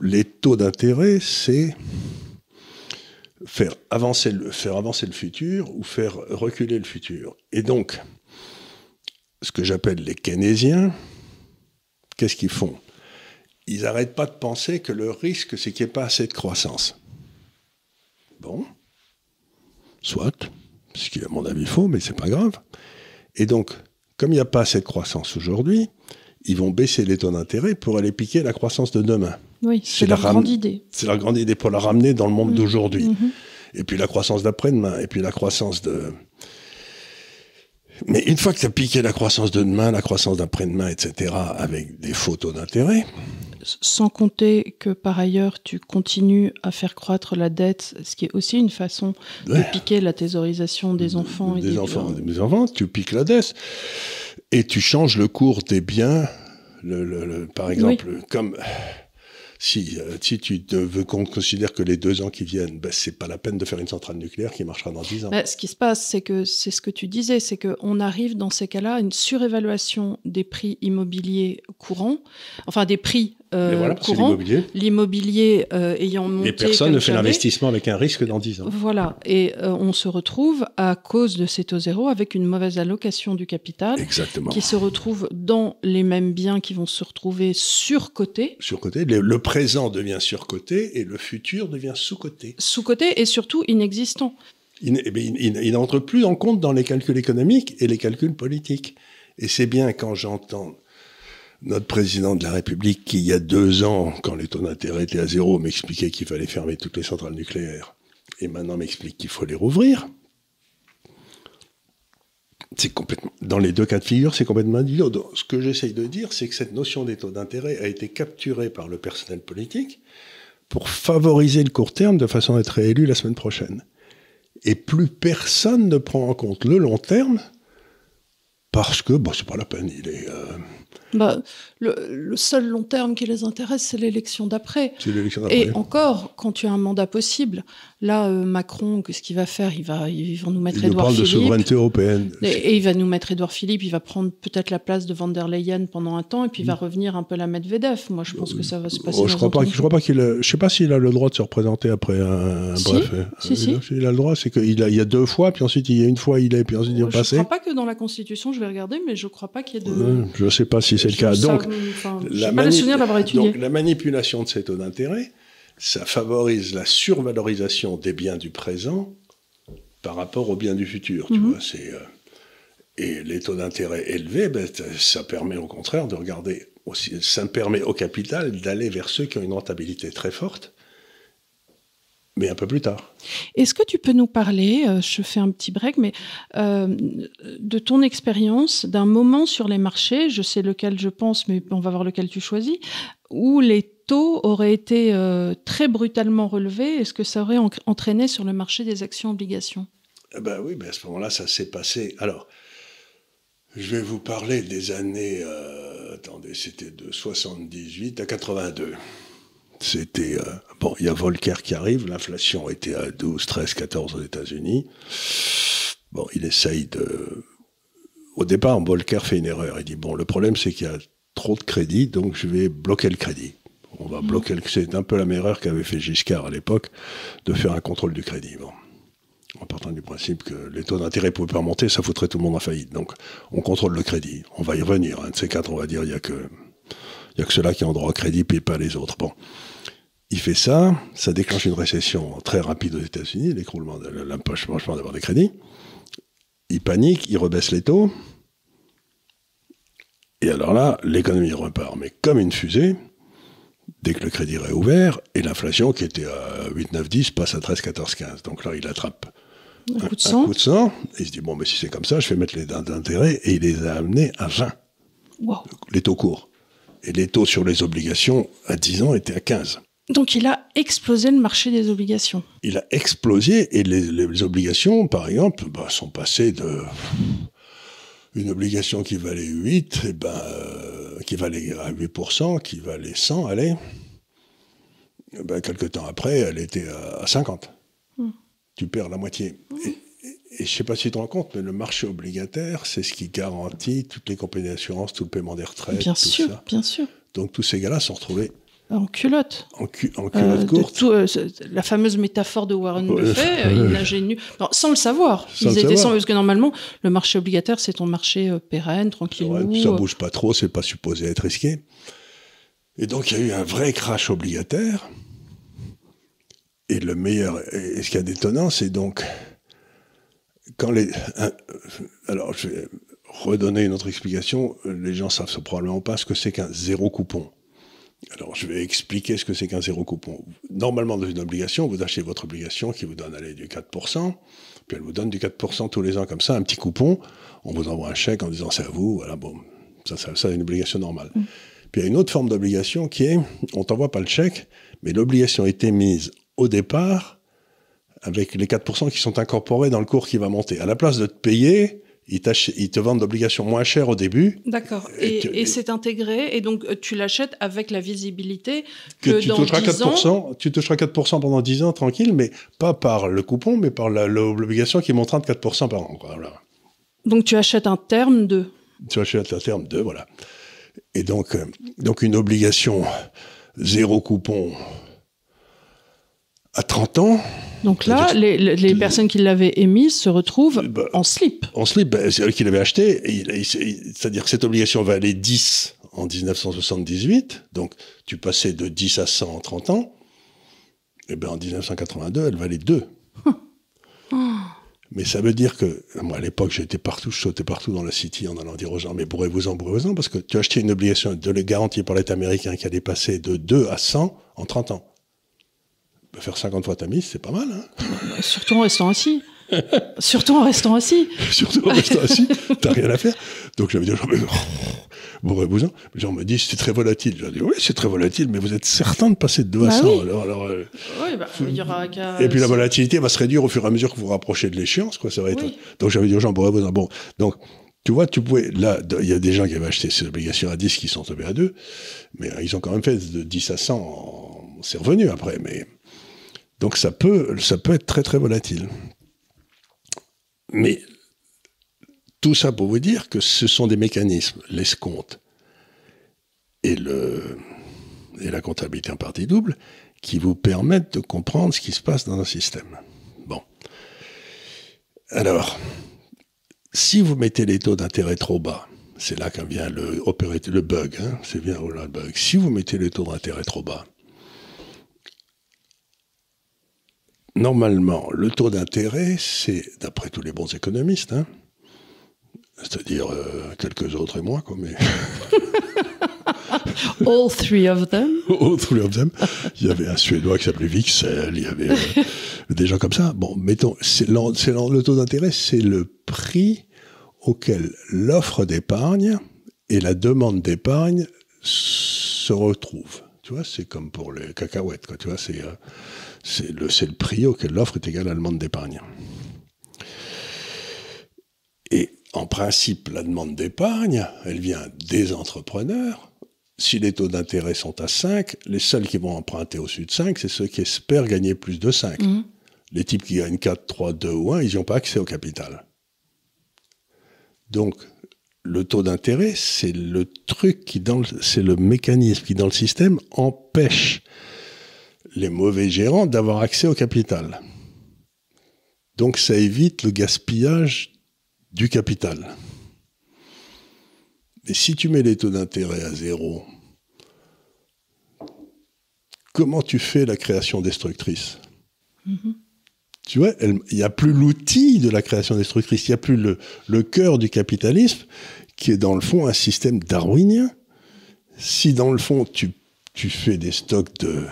les taux d'intérêt, c'est faire avancer, le, faire avancer le futur ou faire reculer le futur. Et donc, ce que j'appelle les keynésiens, qu'est-ce qu'ils font? Ils n'arrêtent pas de penser que le risque, c'est qu'il n'y ait pas assez de croissance. Bon, soit, ce qui est à mon avis faux, mais c'est pas grave. Et donc, comme il n'y a pas assez de croissance aujourd'hui, ils vont baisser les taux d'intérêt pour aller piquer la croissance de demain. Oui, c'est la grande idée. C'est la grande idée pour la ramener dans le monde mmh. d'aujourd'hui. Mmh. Et puis la croissance d'après-demain, et puis la croissance de... Mais une fois que tu as piqué la croissance de demain, la croissance d'après-demain, etc., avec des faux taux d'intérêt, sans compter que par ailleurs tu continues à faire croître la dette, ce qui est aussi une façon de piquer la thésaurisation des enfants. Des, enfants, des enfants, tu piques la dette et tu changes le cours des biens. Le, par exemple, comme si, euh, si tu veux qu'on considère que les deux ans qui viennent, ben, c'est pas la peine de faire une centrale nucléaire qui marchera dans dix ans. Ben, ce qui se passe, c'est que c'est ce que tu disais, c'est qu'on arrive dans ces cas-là à une surévaluation des prix immobiliers courants, enfin des prix euh, courant, l'immobilier euh, ayant monté. Et personne ne fait l'investissement avec un risque dans 10 ans. Voilà, et euh, on se retrouve à cause de ces taux zéro avec une mauvaise allocation du capital, Exactement. qui se retrouve dans les mêmes biens qui vont se retrouver surcotés. Surcotés, le, le présent devient surcoté et le futur devient sous-coté. Sous-coté et surtout inexistant. Il, eh il n'entre plus en compte dans les calculs économiques et les calculs politiques. Et c'est bien quand j'entends notre président de la République, qui il y a deux ans, quand les taux d'intérêt étaient à zéro, m'expliquait qu'il fallait fermer toutes les centrales nucléaires, et maintenant m'explique qu'il faut les rouvrir. Complètement, dans les deux cas de figure, c'est complètement idiot. Ce que j'essaye de dire, c'est que cette notion des taux d'intérêt a été capturée par le personnel politique pour favoriser le court terme de façon à être réélu la semaine prochaine. Et plus personne ne prend en compte le long terme parce que, bon, c'est pas la peine, il est, euh, bah, le, seul long terme qui les intéresse, c'est l'élection d'après. Et encore, quand tu as un mandat possible, là, euh, Macron, qu'est-ce qu'il va faire il va, Ils vont nous mettre il Edouard Philippe. parle de souveraineté européenne. Et, il va nous mettre Edouard Philippe, il va prendre peut-être la place de Van der Leyen pendant un temps, et puis il va mm. revenir un peu la Medvedev. Moi, je pense que ça va se passer. Oh, je crois pas. Je crois pas qu'il. Je sais pas s'il a le droit de se représenter après un, bref. Si, si. Il a le droit, c'est qu'il a, il y a deux fois, puis ensuite il y a une fois il est, puis ensuite il est passé. Je crois pas que dans la Constitution, je vais regarder, mais je crois pas qu'il y ait de. je sais pas si c'est le cas. Donc, la, donc la manipulation de ces taux d'intérêt, ça favorise la survalorisation des biens du présent par rapport aux biens du futur. Tu mhm. vois, c'est euh, et les taux d'intérêt élevés, ben, ça permet au contraire de regarder aussi, ça permet au capital d'aller vers ceux qui ont une rentabilité très forte mais un peu plus tard. Est-ce que tu peux nous parler, euh, je fais un petit break, mais euh, de ton expérience, d'un moment sur les marchés, je sais lequel je pense, mais on va voir lequel tu choisis, où les taux auraient été euh, très brutalement relevés, est-ce que ça aurait entraîné sur le marché des actions-obligations eh ben Oui, ben à ce moment-là, ça s'est passé. Alors, je vais vous parler des années attendez, c'était de 78 à 82. C'était. Euh, bon, il y a Volcker qui arrive, l'inflation était à 12, 13, 14 aux États-Unis. Bon, il essaye de. Au départ, Volcker fait une erreur. Il dit bon, le problème, c'est qu'il y a trop de crédit, donc je vais bloquer le crédit. On va bloquer le C'est un peu la même erreur qu'avait fait Giscard à l'époque, de faire un contrôle du crédit. En partant du principe que les taux d'intérêt pouvaient pas monter, ça foutrait tout le monde en faillite. Donc, on contrôle le crédit. On va y revenir. Un de ces quatre, on va dire, il y a que, ceux-là qui ont droit au crédit, puis pas les autres. Il fait ça, ça déclenche une récession très rapide aux États-Unis, l'écroulement, l'empochement d'avoir des crédits. Il panique, il rebaisse les taux. Et alors là, l'économie repart, mais comme une fusée, dès que le crédit est ouvert, et l'inflation qui était à 8, 9, 10 passe à 13, 14, 15. Donc là, il attrape un, coup, de sang. coup de sang, et il se dit, bon, mais si c'est comme ça, je vais mettre les dents d'intérêt, et il les a amenés à 20. Les taux courts. Et les taux sur les obligations à 10 ans étaient à 15. Donc il a explosé le marché des obligations. Il a explosé, et les, obligations, par exemple, bah, sont passées de une obligation qui valait 8, et ben, euh, qui valait à 8%, qui valait 100, allez, et ben, quelques temps après, elle était à 50. Hmm. Tu perds la moitié. Et, je ne sais pas si tu te rends compte, mais le marché obligataire, c'est ce qui garantit toutes les compagnies d'assurance, tout le paiement des retraites. Bien sûr, bien sûr. Donc tous ces gars-là sont retrouvés en culotte. En, culotte euh, courte. Euh, la fameuse métaphore de Warren Buffett, euh, il ingénu. sans le savoir. ils étaient sans, parce que normalement, le marché obligataire, c'est ton marché pérenne, tranquille. Ouais, ça bouge pas trop, c'est pas supposé être risqué. Et donc, il y a eu un vrai crash obligataire. Et le meilleur, et ce qui est d'étonnant, c'est donc, quand les. alors, je vais redonner une autre explication. Les gens savent probablement pas ce que c'est qu'un zéro coupon. Alors, je vais expliquer ce que c'est qu'un zéro coupon. Normalement, dans une obligation, vous achetez votre obligation qui vous donne allez, du 4%, puis elle vous donne du 4% tous les ans comme ça, un petit coupon. On vous envoie un chèque en disant c'est à vous, voilà, bon, ça, ça, c'est une obligation normale. Mm. Puis il y a une autre forme d'obligation qui est, on t'envoie pas le chèque, mais l'obligation est émise au départ avec les 4% qui sont incorporés dans le cours qui va monter. À la place de te payer, ils, te vendent d'obligations moins chères au début. D'accord. Et, c'est intégré, et donc euh, tu l'achètes avec la visibilité que, tu dans toucheras 4%, ans, Tu toucheras 4% pendant 10 ans, tranquille, mais pas par le coupon, mais par l'obligation qui montera de 4% par an. Donc tu achètes un terme de Tu achètes un terme de, voilà. Et donc, euh, donc une obligation zéro coupon à 30 ans, donc là, les, personnes qui l'avaient émise se retrouvent bah, en slip. En slip, bah, c'est eux qui l'avaient acheté. C'est-à-dire que cette obligation valait 10 en 1978. Donc tu passais de 10 à 100 en 30 ans. Et bien en 1982, elle valait 2. Mais ça veut dire que, moi à l'époque, j'étais partout, je sautais partout dans la city en allant dire aux gens, mais bourrez-vous-en, bourrez-vous-en, parce que tu as acheté une obligation de garantie par l'État américain qui allait passer de 2 à 100 en 30 ans faire 50 fois ta mise, c'est pas mal. Hein Surtout en restant assis. Surtout en restant assis. Surtout en restant assis, t'as rien à faire. Donc j'avais dit, bon, vous les gens me disent, c'est très volatile. J'ai dit, oui, c'est très volatile, mais vous êtes certain de passer de 2 à 100. Bah alors, alors, euh, oui, bah, il y aura Et puis la volatilité va se réduire au fur et à mesure que vous vous rapprochez de l'échéance, quoi. Ça va être. Donc j'avais dit aux gens, bon, bon, donc. Tu vois, tu pouvais, là, il y a des gens qui avaient acheté ces obligations à 10 qui sont tombés à 2, mais ils ont quand même fait de 10 à 100, c'est revenu après, mais donc ça peut, être très très volatile. Mais tout ça pour vous dire que ce sont des mécanismes, l'escompte et, et la comptabilité en partie double, qui vous permettent de comprendre ce qui se passe dans un système. Bon. Alors, si vous mettez les taux d'intérêt trop bas, c'est là qu'en vient le, bug, hein, c'est bien le bug. Si vous mettez les taux d'intérêt trop bas, normalement, le taux d'intérêt, c'est, d'après tous les bons économistes, hein, c'est-à-dire euh, quelques autres et moi, quoi, mais... All three of them. All three of them. Il y avait un Suédois qui s'appelait Vixel, il y avait euh, des gens comme ça. Bon, mettons, c'est le taux d'intérêt, c'est le prix auquel l'offre d'épargne et la demande d'épargne se retrouvent. Tu vois, c'est comme pour les cacahuètes, quoi. Tu vois, c'est... Euh, c'est le, le prix auquel l'offre est égale à la demande d'épargne. Et en principe, la demande d'épargne, elle vient des entrepreneurs. Si les taux d'intérêt sont à 5, les seuls qui vont emprunter au-dessus de 5, c'est ceux qui espèrent gagner plus de 5. Mhm. Les types qui gagnent 4, 3, 2 ou 1, ils n'ont pas accès au capital. Donc, le taux d'intérêt, c'est le truc qui, dans c'est le mécanisme qui, dans le système, empêche les mauvais gérants d'avoir accès au capital. Donc, ça évite le gaspillage du capital. Et si tu mets les taux d'intérêt à zéro, comment tu fais la création destructrice? Tu vois, il n'y a plus l'outil de la création destructrice, il n'y a plus le, le cœur du capitalisme, qui est dans le fond un système darwinien. Si dans le fond tu, tu fais des stocks de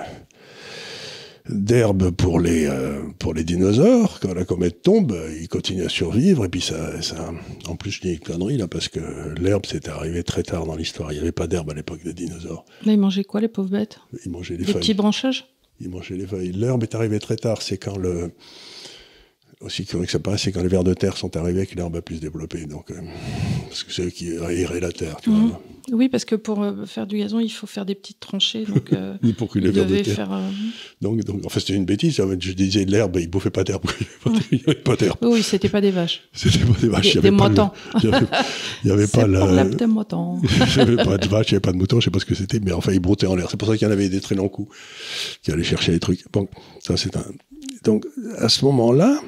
d'herbe pour les euh, pour les dinosaures quand la comète tombe ils continuent à survivre et puis ça, ça en plus je dis une connerie là parce que l'herbe c'était arrivé très tard dans l'histoire il n'y avait pas d'herbe à l'époque des dinosaures Mais ils mangeaient quoi, les pauvres bêtes? Ils mangeaient les Des feuilles petits branchages? Ils mangeaient les feuilles. L'herbe est arrivée très tard. C'est quand le. Aussi curieux que ça paraît, c'est quand les vers de terre sont arrivés que l'herbe a pu se développer. Donc, euh, parce que c'est eux qui aéraient la terre. Tu Mhm. vois. Oui, parce que pour euh, faire du gazon, il faut faire des petites tranchées. Donc, euh, pour que les vers de terre. faire. euh, Donc, donc, en fait, c'était une bêtise. Je disais l'herbe, ils bouffaient pas d'herbe. Il n'y avait pas d'herbe. Oui, oui, c'était pas des vaches. C'était pas des vaches. Des, il y des avait le- moutons. Il n'y avait, pas la. des moutons. Il n'y avait pas de vache, il n'y avait pas de mouton, je sais pas ce que c'était, mais enfin, ils broutaient en l'air. C'est pour ça qu'il y en avait des très longs coups qui allaient chercher les trucs. Bon, ça, c'est un. Donc, à ce moment-là,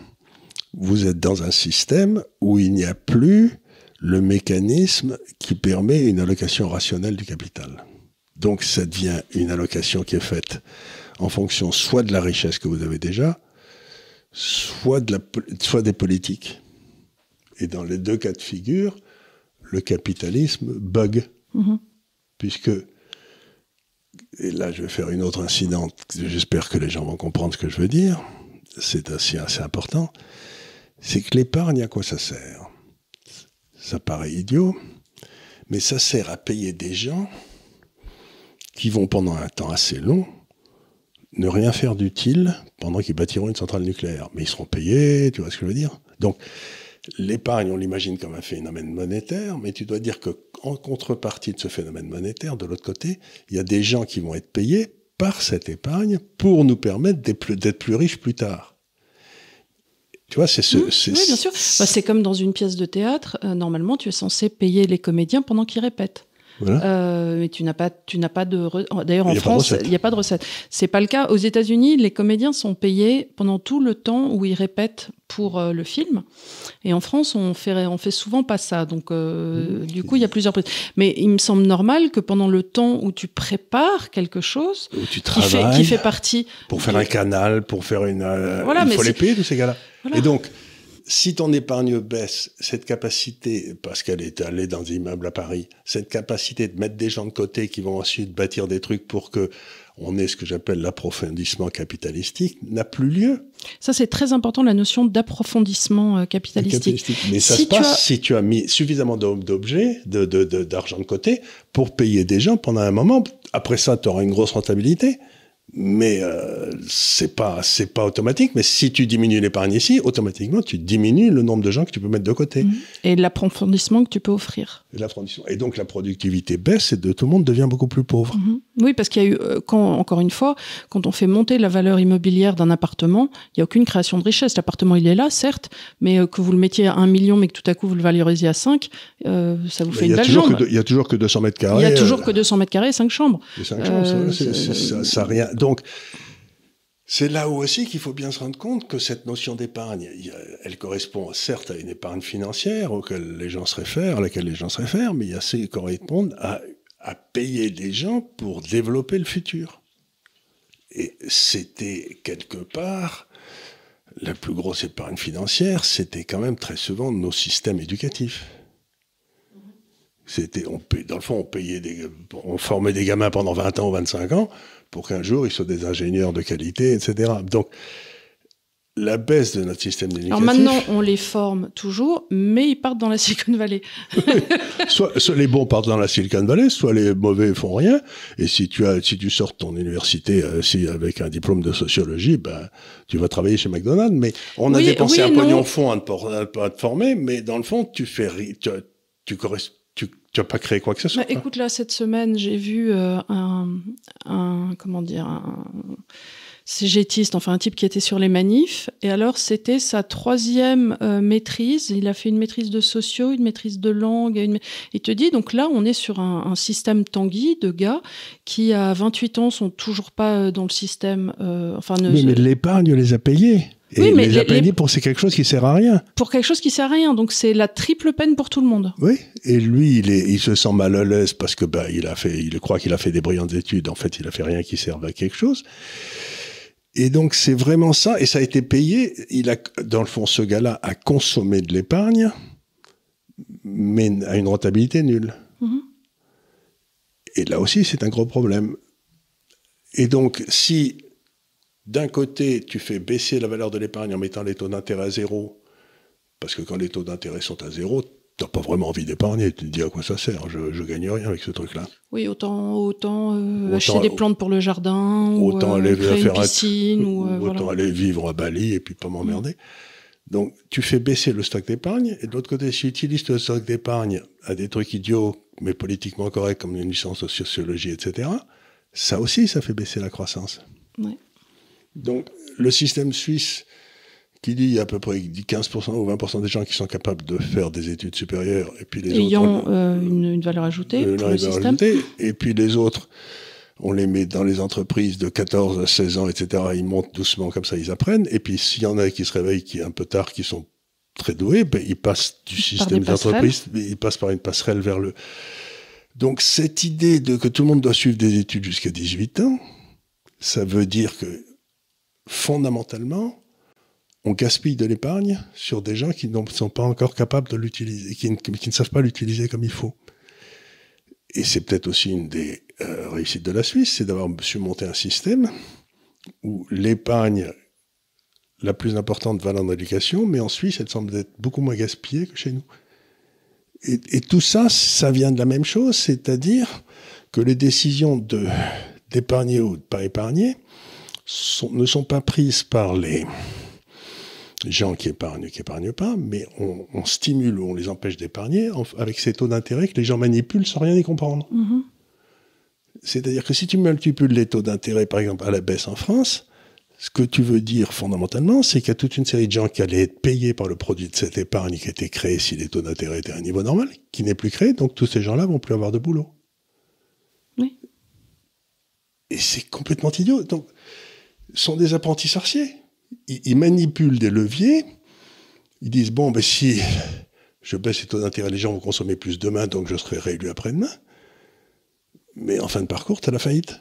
vous êtes dans un système où il n'y a plus le mécanisme qui permet une allocation rationnelle du capital. Donc, ça devient une allocation qui est faite en fonction soit de la richesse que vous avez déjà, soit, de la, po- soit des politiques. Et dans les deux cas de figure, le capitalisme bug. Mhm. Puisque, et là je vais faire une autre incidente, j'espère que les gens vont comprendre ce que je veux dire, c'est assez, assez important, c'est que l'épargne, à quoi ça sert? Ça paraît idiot, mais ça sert à payer des gens qui vont pendant un temps assez long ne rien faire d'utile pendant qu'ils bâtiront une centrale nucléaire. Mais ils seront payés, tu vois ce que je veux dire? Donc, l'épargne, on l'imagine comme un phénomène monétaire, mais tu dois dire que en contrepartie de ce phénomène monétaire, de l'autre côté, il y a des gens qui vont être payés par cette épargne pour nous permettre d'être plus, d'être plus riches plus tard. Tu vois, c'est ce. Mmh, oui, bien sûr. Bah, c'est comme dans une pièce de théâtre. euh, normalement, tu es censé payer les comédiens pendant qu'ils répètent. Voilà. Euh, mais tu n'as pas, tu n'as pas de. re- D'ailleurs, Il en de France, il n'y a pas de recette. C'est pas le cas. Aux États-Unis, les comédiens sont payés pendant tout le temps où ils répètent pour euh, le film. Et en France, on fait, on fait souvent pas ça. Donc, euh, Mmh. du coup, il y a plusieurs. prises. Mais il me semble normal que pendant le temps où tu prépares quelque chose, Où tu qui fait, qui fait partie. pour faire un canal, pour faire une. Voilà, il mais faut payer tous ces gars-là. Voilà. Et donc, si ton épargne baisse, cette capacité, parce qu'elle est allée dans des immeubles à Paris, cette capacité de mettre des gens de côté qui vont ensuite bâtir des trucs pour que on ait ce que j'appelle l'approfondissement capitalistique, n'a plus lieu. Ça, c'est très important, la notion d'approfondissement euh, capitalistique. Capitalistique. Mais ça se passe as- si tu as mis suffisamment d'ob- d'objets, de, de- de- d'argent de côté, pour payer des gens pendant un moment. Après ça, tu auras une grosse rentabilité. Mais euh, c'est pas c'est pas automatique. Mais si tu diminues l'épargne ici, automatiquement tu diminues le nombre de gens que tu peux mettre de côté. Mhm. Et l'approfondissement que tu peux offrir. Et, la production- et donc la productivité baisse et de, tout le monde devient beaucoup plus pauvre. Mhm. Oui, parce qu'il y a eu, euh, quand, encore une fois, quand on fait monter la valeur immobilière d'un appartement, il n'y a aucune création de richesse. L'appartement, il est là, certes, mais euh, que vous le mettiez à 1 million, mais que tout à coup vous le valorisiez à 5, euh, ça vous Mais fait y une belle jambe. il y a toujours que 200 mètres carrés. Il y a toujours euh, que 200 mètres carrés et 5 chambres. Les cinq chambres, Euh, c'est- c'est- c'est- c'est- ça, ça rien. Donc, c'est là où aussi qu'il faut bien se rendre compte que cette notion d'épargne, elle correspond certes à une épargne financière auquel les gens se réfèrent, à laquelle les gens se réfèrent, mais il y a qui correspondent à, payer des gens pour développer le futur. Et c'était quelque part la plus grosse épargne financière, c'était quand même très souvent nos systèmes éducatifs. C'était, dans le fond, on payait on formait des gamins pendant 20 ans ou 25 ans pour qu'un jour ils soient des ingénieurs de qualité, etc. Donc, la baisse de notre système d'éducation. Alors maintenant, on les forme toujours, mais ils partent dans la Silicon Valley. soit, soit, les bons partent dans la Silicon Valley, soit les mauvais font rien. Et si tu as, si tu sors de ton université euh, si, avec un diplôme de sociologie, ben, tu vas travailler chez McDonald's. Mais on a dépensé un pognon fond à te, te, former, mais dans le fond, tu fais, tu, tu corresponds tu n'as pas créé quoi que ce soit. Bah, écoute, là, cette semaine, j'ai vu euh, un, un, comment dire, un, cégétiste, enfin un type qui était sur les manifs. Et alors, c'était sa troisième euh, maîtrise. Il a fait une maîtrise de sociaux, une maîtrise de langue. Une... Il te dit, donc là, on est sur un, un, système Tanguy de gars qui, à 28 ans, sont toujours pas euh, dans le système. Euh, enfin, ne... mais l'épargne les a payés. Et oui, mais les a payés pour c'est quelque chose qui sert à rien. Pour quelque chose qui sert à rien. Donc c'est la triple peine pour tout le monde. Oui. Et lui, il, est, il se sent mal à l'aise parce que bah, il a fait, il croit qu'il a fait des brillantes études. En fait, il a fait rien qui serve à quelque chose. Et donc c'est vraiment ça, et ça a été payé. Il a, dans le fond, ce gars-là a consommé de l'épargne, mais à une rentabilité nulle. Mm-hmm. Et là aussi, c'est un gros problème. Et donc, si d'un côté, tu fais baisser la valeur de l'épargne en mettant les taux d'intérêt à zéro, parce que quand les taux d'intérêt sont à zéro, t'as pas vraiment envie d'épargner, tu te dis à quoi ça sert, je, je gagne rien avec ce truc-là. Oui, autant, autant, euh, acheter des plantes pour le jardin, autant ou, aller euh, créer faire une piscine, ou, euh, autant voilà. aller vivre à Bali et puis pas m'emmerder. Donc tu fais baisser le stock d'épargne, et de l'autre côté, si tu utilises le stock d'épargne à des trucs idiots, mais politiquement corrects, comme une licence de sociologie, etc., ça aussi, ça fait baisser la croissance. Ouais. Donc le système suisse qui dit à peu près 15% ou 20% des gens qui sont capables de faire des études supérieures, et puis les Ayant autres... euh, une, une, valeur ajoutée une pour le système. ajoutée, et puis les autres, on les met dans les entreprises de 14 à 16 ans, etc. Ils montent doucement comme ça, ils apprennent. Et puis s'il y en a qui se réveillent, qui est un peu tard, qui sont très doués, ben, ils passent du système des entreprises, ils passent par une passerelle vers le... Donc cette idée de que tout le monde doit suivre des études jusqu'à 18 ans, ça veut dire que fondamentalement, on gaspille de l'épargne sur des gens qui ne sont pas encore capables de l'utiliser, qui, qui, ne savent pas l'utiliser comme il faut. Et c'est peut-être aussi une des euh, réussites de la Suisse, c'est d'avoir su monter un système où l'épargne la plus importante va dans l'éducation, mais en Suisse, elle semble être beaucoup moins gaspillée que chez nous. Et, et tout ça, ça vient de la même chose, c'est-à-dire que les décisions d'épargner ou de pas épargner sont, ne sont pas prises par les, gens qui épargnent, qui épargnent pas, mais on, on stimule ou on les empêche d'épargner avec ces taux d'intérêt que les gens manipulent sans rien y comprendre. Mm -hmm. C'est-à-dire que si tu multiplies les taux d'intérêt, par exemple, à la baisse en France, ce que tu veux dire fondamentalement, c'est qu'il y a toute une série de gens qui allaient être payés par le produit de cette épargne qui a été créée si les taux d'intérêt étaient à un niveau normal, qui n'est plus créé, donc tous ces gens-là vont plus avoir de boulot. Oui. Et c'est complètement idiot. Donc, sont des apprentis sorciers ils manipulent des leviers. Ils disent bon, ben si je baisse les taux d'intérêt, les gens vont consommer plus demain, donc je serai réélu après-demain. Mais en fin de parcours, tu as la faillite.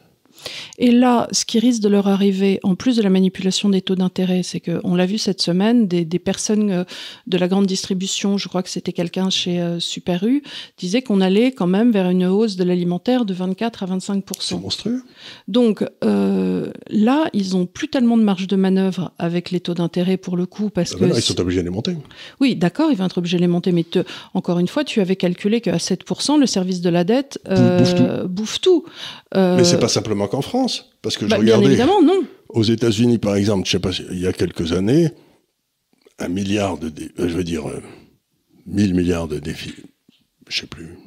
Et là, ce qui risque de leur arriver, en plus de la manipulation des taux d'intérêt, c'est qu'on l'a vu cette semaine, des, des, personnes de la grande distribution, je crois que c'était quelqu'un chez euh, Super U, disaient qu'on allait quand même vers une hausse de l'alimentaire de 24 à 25 C'est monstrueux. Donc euh, là, ils ont plus tellement de marge de manœuvre avec les taux d'intérêt pour le coup, parce ah que là, ils sont obligés de les monter. Oui, d'accord, ils vont être obligés de les monter, mais te, encore une fois, tu avais calculé qu'à 7% le service de la dette euh, bouffe tout. Bouffe tout. mais c'est pas simplement qu'en France. Parce que je bah, regardais. Bien évidemment, non. Aux États-Unis, par exemple, je sais pas, il y a quelques années, un milliard de. Dé... Je veux dire, euh, 1000 milliards de défis. Je sais plus.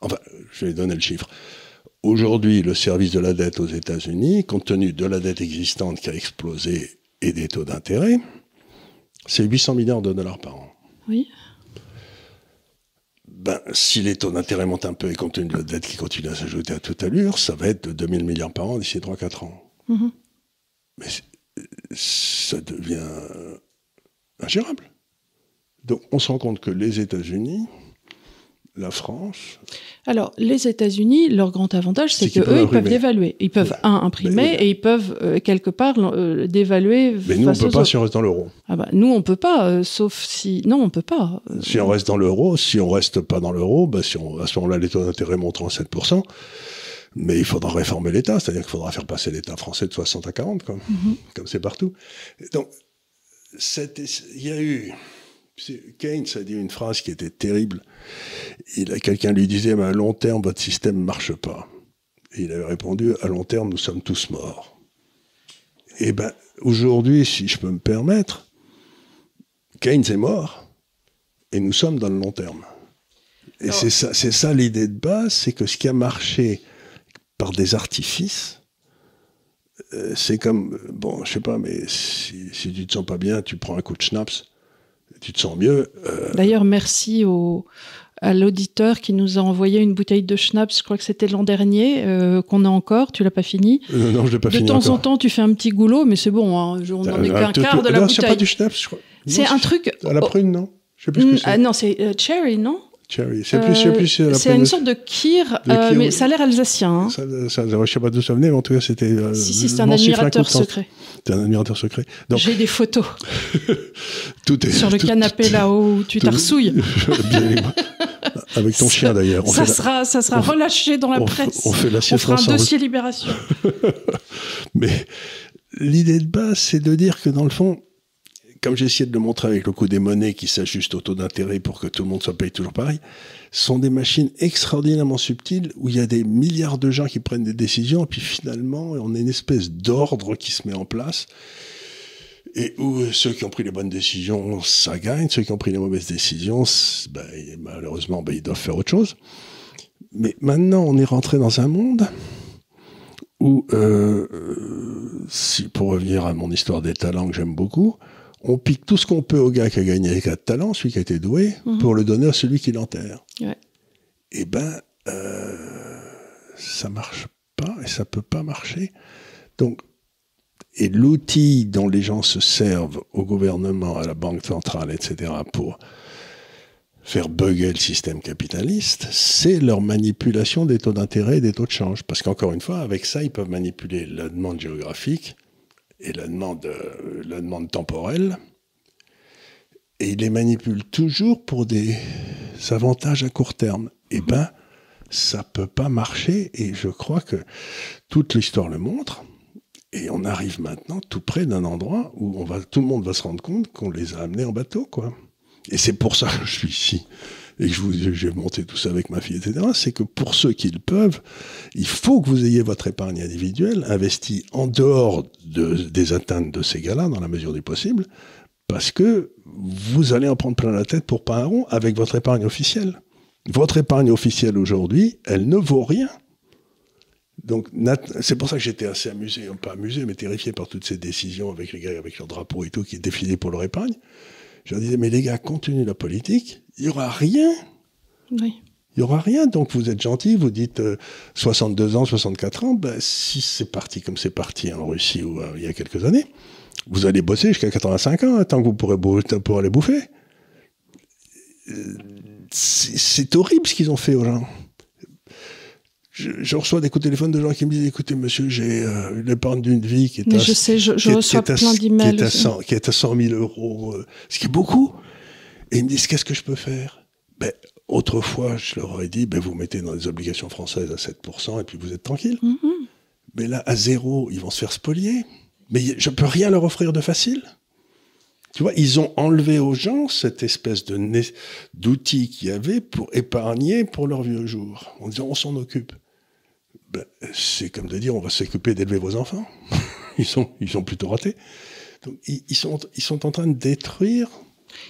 Enfin, je vais donner le chiffre. Aujourd'hui, le service de la dette aux États-Unis, compte tenu de la dette existante qui a explosé et des taux d'intérêt, c'est 800 milliards de dollars par an. Oui ben, si les taux d'intérêt montent un peu et compte tenu de la dette qui continue à s'ajouter à toute allure, ça va être de 2000 milliards par an d'ici 3-4 ans. Mm -hmm. Mais ça devient ingérable. Donc on se rend compte que les États-Unis, la France. Alors, les États-Unis, leur grand avantage, c'est qu'eux, ils peuvent dévaluer. Ils peuvent, un, imprimer et ils peuvent, euh, quelque part, euh, dévaluer. Mais nous, on ne peut pas autres. si on reste dans l'euro. Ah bah, nous, on ne peut pas, euh, sauf si. Non, on ne peut pas. Si on reste dans l'euro, si on ne reste pas dans l'euro, bah, si on, à ce moment-là, les taux d'intérêt monteront à 7%. Mais il faudra réformer l'État, c'est-à-dire qu'il faudra faire passer l'État français de 60 à 40, comme Mhm. comme c'est partout. Donc, il y a eu. Keynes a dit une phrase qui était terrible. Quelqu'un lui disait, mais à long terme, votre système ne marche pas. Et il avait répondu, à long terme, nous sommes tous morts. Et ben, aujourd'hui, si je peux me permettre, Keynes est mort, et nous sommes dans le long terme. Et c'est ça, ça l'idée de base, c'est que ce qui a marché par des artifices, euh, c'est comme, bon, je sais pas, mais si, si tu te sens pas bien, tu prends un coup de schnapps, tu te sens mieux. euh, D'ailleurs, merci au, à l'auditeur qui nous a envoyé une bouteille de schnapps, je crois que c'était l'an dernier, euh, qu'on a encore, tu l'as pas fini. euh, non, je l'ai pas de fini temps encore. en temps, tu fais un petit goulot, mais c'est bon, hein, on n'en est qu'un quart de la non, c'est pas bouteille. du schnapps, je crois. C'est un truc... À la prune, non? Je sais plus ce mm, que c'est. ah non, c'est cherry, non? Cherry. C'est plus, plus c'est C'est une sorte de kir, euh, mais ça a l'air alsacien. hein. Ça, je sais pas d'où ça venait, mais en tout cas, c'était. euh, si, si, c'est un admirateur secret. C'était un admirateur secret. J'ai des photos tout est. sur le canapé là-haut où tu t'arsouilles. Avec ton chien d'ailleurs. Ça sera, ça sera relâché dans la presse. on fait la On fera un dossier libération. Mais l'idée de base, c'est de dire que dans le fond, comme j'ai essayé de le montrer avec le coût des monnaies qui s'ajustent au taux d'intérêt pour que tout le monde soit payé toujours pareil, sont des machines extraordinairement subtiles où il y a des milliards de gens qui prennent des décisions et puis finalement on a une espèce d'ordre qui se met en place et où ceux qui ont pris les bonnes décisions, ça gagne, ceux qui ont pris les mauvaises décisions, ben, malheureusement, ben, ils doivent faire autre chose. Mais maintenant, on est rentré dans un monde où, euh, pour revenir à mon histoire des talents que j'aime beaucoup, on pique tout ce qu'on peut au gars qui a gagné avec un talent, celui qui a été doué, Mhm. pour le donner à celui qui l'enterre. Ouais. Eh ben, euh, ça marche pas et ça peut pas marcher. Donc, et l'outil dont les gens se servent au gouvernement, à la banque centrale, etc., pour faire bugger le système capitaliste, c'est leur manipulation des taux d'intérêt et des taux de change. Parce qu'encore une fois, avec ça, ils peuvent manipuler la demande géographique et la demande, la demande temporelle. Et ils les manipulent toujours pour des avantages à court terme. Eh ben, ça peut pas marcher. Et je crois que toute l'histoire le montre. Et on arrive maintenant tout près d'un endroit où on va, tout le monde va se rendre compte qu'on les a amenés en bateau, quoi. Et c'est pour ça que je suis ici et que j'ai monté tout ça avec ma fille, etc. C'est que pour ceux qui le peuvent, il faut que vous ayez votre épargne individuelle investie en dehors de- des atteintes de ces gars-là, dans la mesure du possible, parce que vous allez en prendre plein la tête pour pas un rond avec votre épargne officielle. Votre épargne officielle aujourd'hui, elle ne vaut rien. Donc, c'est pour ça que j'étais assez amusé, pas amusé, mais terrifié par toutes ces décisions avec les gars avec leurs drapeaux et tout qui défilaient pour leur épargne. Je leur disais, mais les gars, de la politique, il n'y aura rien. Oui. Il n'y aura rien. Donc, vous êtes gentil, vous dites euh, 62 ans, 64 ans. Ben, si c'est parti comme c'est parti en Russie ou euh, il y a quelques années, vous allez bosser jusqu'à 85 ans, hein, tant que vous pourrez bou- pour aller bouffer. Euh, C'est horrible ce qu'ils ont fait aux gens. Je, je reçois des coups de téléphone de gens qui me disent écoutez, monsieur, j'ai euh, l'épargne d'une vie qui est Mais à je sais, je, je qui est- reçois qui est à- plein qui d'emails. est, à aussi. 100, qui est à 100 000 euros, euh, ce qui est beaucoup. Et ils me disent, qu'est-ce que je peux faire? Ben, Autrefois, je leur aurais dit, ben, vous mettez dans les obligations françaises à 7% et puis vous êtes tranquille. Mhm. Mais là, à zéro, ils vont se faire spolier. Mais je peux rien leur offrir de facile. Tu vois, ils ont enlevé aux gens cette espèce de d'outil qu'il y avait pour épargner pour leurs vieux jours, en disant on s'en occupe. Ben, c'est comme de dire on va s'occuper d'élever vos enfants. ils sont, ils sont plutôt ratés. Donc, ils, ils sont, ils sont en train de détruire.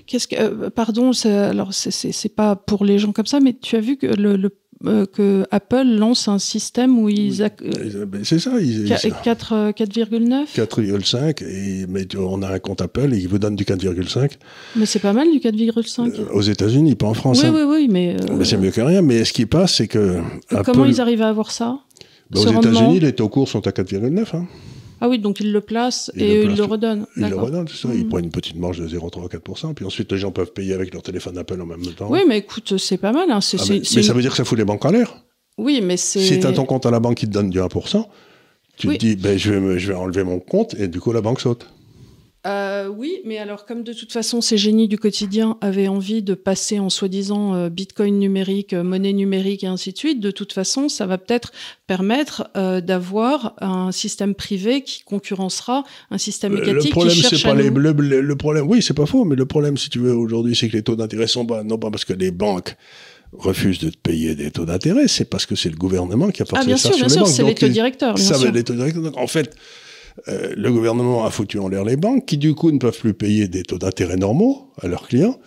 Qu'est-ce que, euh, pardon, c'est- alors c'est- pas pour les gens comme ça, mais tu as vu que le, le- euh, que Apple lance un système où ils euh, Ben, C'est ça. Ils, qua- ils- 4, euh, 4,9 4,5 et mais on a un compte Apple et ils vous donnent du 4,5 Mais c'est pas mal du 4,5. Euh, aux États-Unis, pas en France. oui, hein. oui, oui, mais, euh, c'est mieux que rien. Mais ce qui passe, c'est que comment Apple- ils arrivent à avoir ça ben, aux États-Unis, les taux courts sont à 4,9. Hein. Ah oui, donc ils le placent Ils et le ils placent. le redonnent. Ils le redonnent, c'est ça. Ils Mhm. prennent une petite marge de 0,3-4%. Puis ensuite, les gens peuvent payer avec leur téléphone Apple en même temps. Oui, mais écoute, c'est pas mal. hein. Ah, mais ça veut dire que ça fout les banques en l'air. Oui, mais c'est. Si tu as ton compte à la banque qui te donne du 1%, tu Oui. te dis, ben, je, vais me- je vais enlever mon compte et du coup, la banque saute. Euh, oui, mais alors comme de toute façon ces génies du quotidien avaient envie de passer en soi-disant euh, bitcoin numérique, euh, monnaie numérique et ainsi de suite, de toute façon ça va peut-être permettre d'avoir un système privé qui concurrencera un système étatique le problème, cherche pas les, le, le- le problème, oui, c'est pas faux, mais le problème, si tu veux, aujourd'hui, c'est que les taux d'intérêt sont bas, non pas parce que les banques refusent de te payer des taux d'intérêt, c'est parce que c'est le gouvernement qui a forcé Ah bien ça sûr, sur bien les sûr, banques. c'est les taux directeurs, bien ça sûr. les taux directeurs. Donc, en fait, euh, le gouvernement a foutu en l'air les banques qui, du coup, ne peuvent plus payer des taux d'intérêt normaux à leurs clients.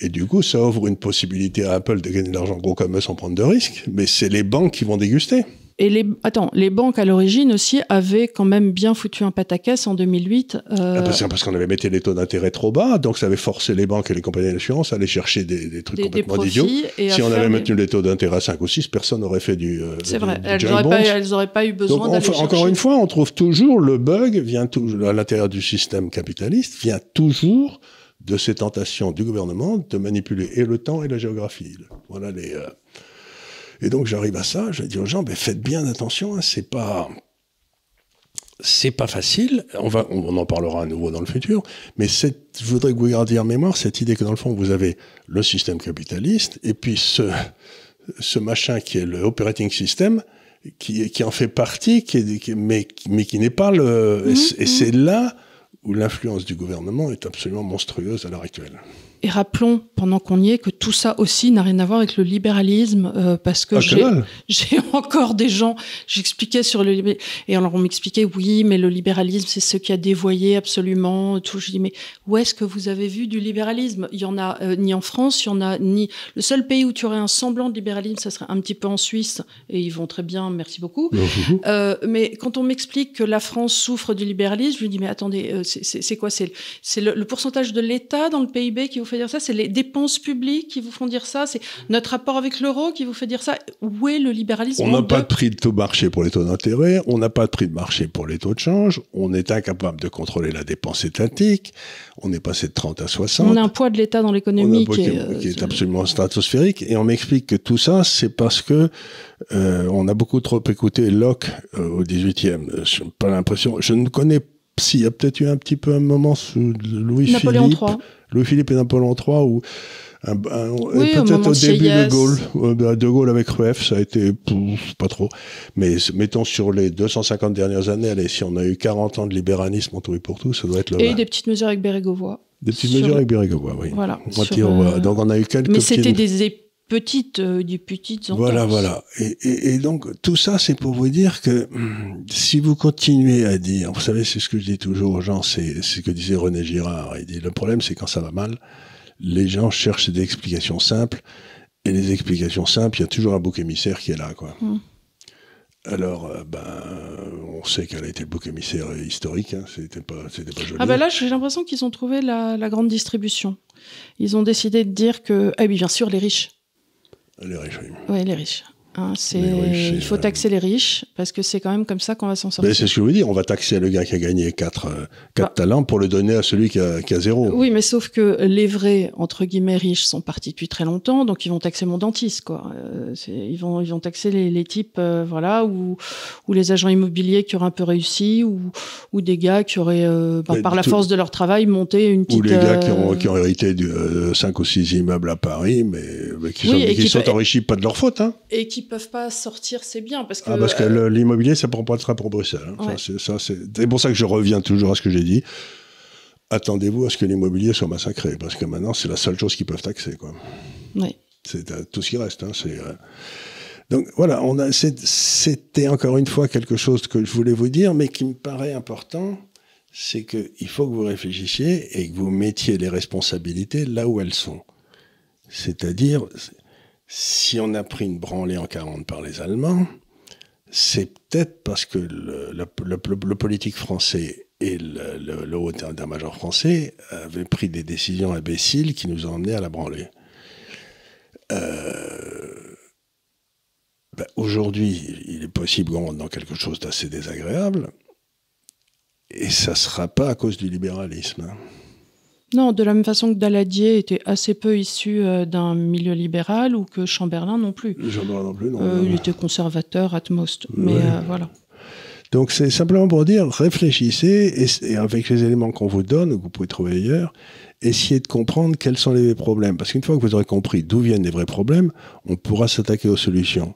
Et du coup, ça ouvre une possibilité à Apple de gagner de l'argent gros comme eux sans prendre de risques. Mais c'est les banques qui vont déguster. Et les, attends, les banques à l'origine aussi avaient quand même bien foutu un pataquès en 2008. euh, Ah, parce parce qu'on avait mis les taux d'intérêt trop bas, donc ça avait forcé les banques et les compagnies d'assurance à aller chercher des, des trucs des, des complètement idiots. et à Si on avait des- maintenu les taux d'intérêt à 5 ou 6, personne n'aurait fait du. euh, C'est vrai, du elles n'auraient pas, pas eu besoin d'aller enfin, encore chercher. une fois, on trouve toujours le bug vient toujours à l'intérieur du système capitaliste vient toujours de ces tentations du gouvernement de manipuler et le temps et la géographie. Voilà les. euh, Et donc j'arrive à ça, je dis aux gens, ben, faites bien attention, hein, c'est pas. C'est pas facile, on, va, on en parlera à nouveau dans le futur, mais cette, je voudrais que vous gardiez en mémoire cette idée que dans le fond, vous avez le système capitaliste et puis ce, ce machin qui est le operating system, qui, qui en fait partie, qui est, qui- mais, mais qui n'est pas le. et c'est- et c'est là où l'influence du gouvernement est absolument monstrueuse à l'heure actuelle. Et rappelons, pendant qu'on y est, que tout ça aussi n'a rien à voir avec le libéralisme, euh, parce que Ah, j'ai encore des gens, j'expliquais sur le libé- et alors on m'expliquait oui, mais le libéralisme c'est ce qui a dévoyé absolument tout. Je dis mais où est-ce que vous avez vu du libéralisme? Il y en a euh, ni en France, il y en a ni. Le seul pays où tu aurais un semblant de libéralisme, ça serait un petit peu en Suisse, et ils vont très bien, merci beaucoup. Euh, mais quand on m'explique que la France souffre du libéralisme, je lui dis mais attendez, euh, c'est- quoi? C'est le, le pourcentage de l'État dans le PIB qui fait dire ça C'est les dépenses publiques qui vous font dire ça C'est notre rapport avec l'euro qui vous fait dire ça Où est le libéralisme On n'a pas de prix de taux marché pour les taux d'intérêt, on n'a pas de prix de marché pour les taux de change, on est incapable de contrôler la dépense étatique, on est passé de 30 à 60. On a un poids de l'État dans l'économie qui est, euh, qui est qui- absolument stratosphérique. Et on m'explique que tout ça, c'est parce que euh, on a beaucoup trop écouté Locke euh, au 18e. Euh, Je n'ai pas l'impression. Je ne connais s'il y a peut-être eu un petit peu un moment sous Louis Napoléon Philippe, III. Louis-Philippe et Napoléon III, où un, un- Oui, et au moment peut-être au début de. Gaulle, euh, bah, de Gaulle avec Rueff, ça a été pouf, pas trop. Mais mettons sur les 250 dernières années, allez, si on a eu 40 ans de libéralisme en tout et pour tout, ça doit être le Et des petites mesures avec Bérégovoy. Des petites sur- mesures avec Bérégovoy, oui. Voilà. On sur, euh, voilà. Donc on a eu quelques Mais petites- c'était des é- petites, euh, des petites Voilà, entorses. voilà. Et, et- et donc, tout ça, c'est pour vous dire que hum, si vous continuez à dire, vous savez, c'est ce que je dis toujours aux gens, c'est ce que disait René Girard. Il dit, le problème, c'est quand ça va mal, les gens cherchent des explications simples. Et les explications simples, il y a toujours un bouc émissaire qui est là, quoi. Mm. Alors, euh, ben, on sait quel a été le bouc émissaire historique. Hein, c'était pas, c'était pas joli. Ah ben là, j'ai l'impression qu'ils ont trouvé la, la grande distribution. Ils ont décidé de dire que... Ah oui, bien sûr, les riches. Les riches, oui. Oui, les riches. Hein, c'est... Il faut euh, taxer les riches, parce que c'est quand même comme ça qu'on va s'en sortir. Ben, c'est ce que je veux dire. On va taxer le gars qui a gagné 4 quatre, Bah. talents pour le donner à celui qui a, qui a zéro. Oui, mais sauf que les vrais, entre guillemets, riches sont partis depuis très longtemps, donc ils vont taxer mon dentiste, quoi. Euh, ils, vont, ils vont taxer les, les types, euh, voilà, ou, ou les agents immobiliers qui auraient un peu réussi, ou, ou des gars qui auraient, euh, bah, Mais par la force de leur travail, monté une petite... Ou les gars qui, ont, euh, qui ont hérité de 5 ou 6 immeubles à Paris, mais, mais qui, Oui, sont, et qui qui sont peut- enrichis pas de leur faute. Hein. Et qui peuvent pas sortir, c'est bien, parce que... Ah, parce que euh, l'immobilier, ça prend pas train pour Bruxelles. hein. Ça, Ouais. c'est, ça, c'est... c'est pour ça que je reviens toujours à ce que j'ai dit. Attendez-vous à ce que l'immobilier soit massacré, parce que maintenant, c'est la seule chose qu'ils peuvent taxer. Quoi. ouais. C'est euh, tout ce qui reste. Hein, c'est, euh, Donc voilà, on a, c'était encore une fois quelque chose que je voulais vous dire, mais qui me paraît important, c'est qu'il faut que vous réfléchissiez et que vous mettiez les responsabilités là où elles sont. C'est-à-dire, si on a pris une branlée en 40 par les Allemands, c'est peut-être parce que le, politique français et le, haut état-major français avaient pris des décisions imbéciles qui nous ont emmenés à la branlée. Euh, ben, Aujourd'hui, il est possible qu'on rentre dans quelque chose d'assez désagréable, et ça ne sera pas à cause du libéralisme. Non, de la même façon que Daladier était assez peu issu euh, d'un milieu libéral, ou que Chamberlain non plus. Aurais non plus. Non, Euh, il était conservateur, at most. Mais Ouais. euh, voilà. Donc c'est simplement pour dire, réfléchissez et, avec les éléments qu'on vous donne, que vous pouvez trouver ailleurs, essayez de comprendre quels sont les problèmes. Parce qu'une fois que vous aurez compris d'où viennent les vrais problèmes, on pourra s'attaquer aux solutions.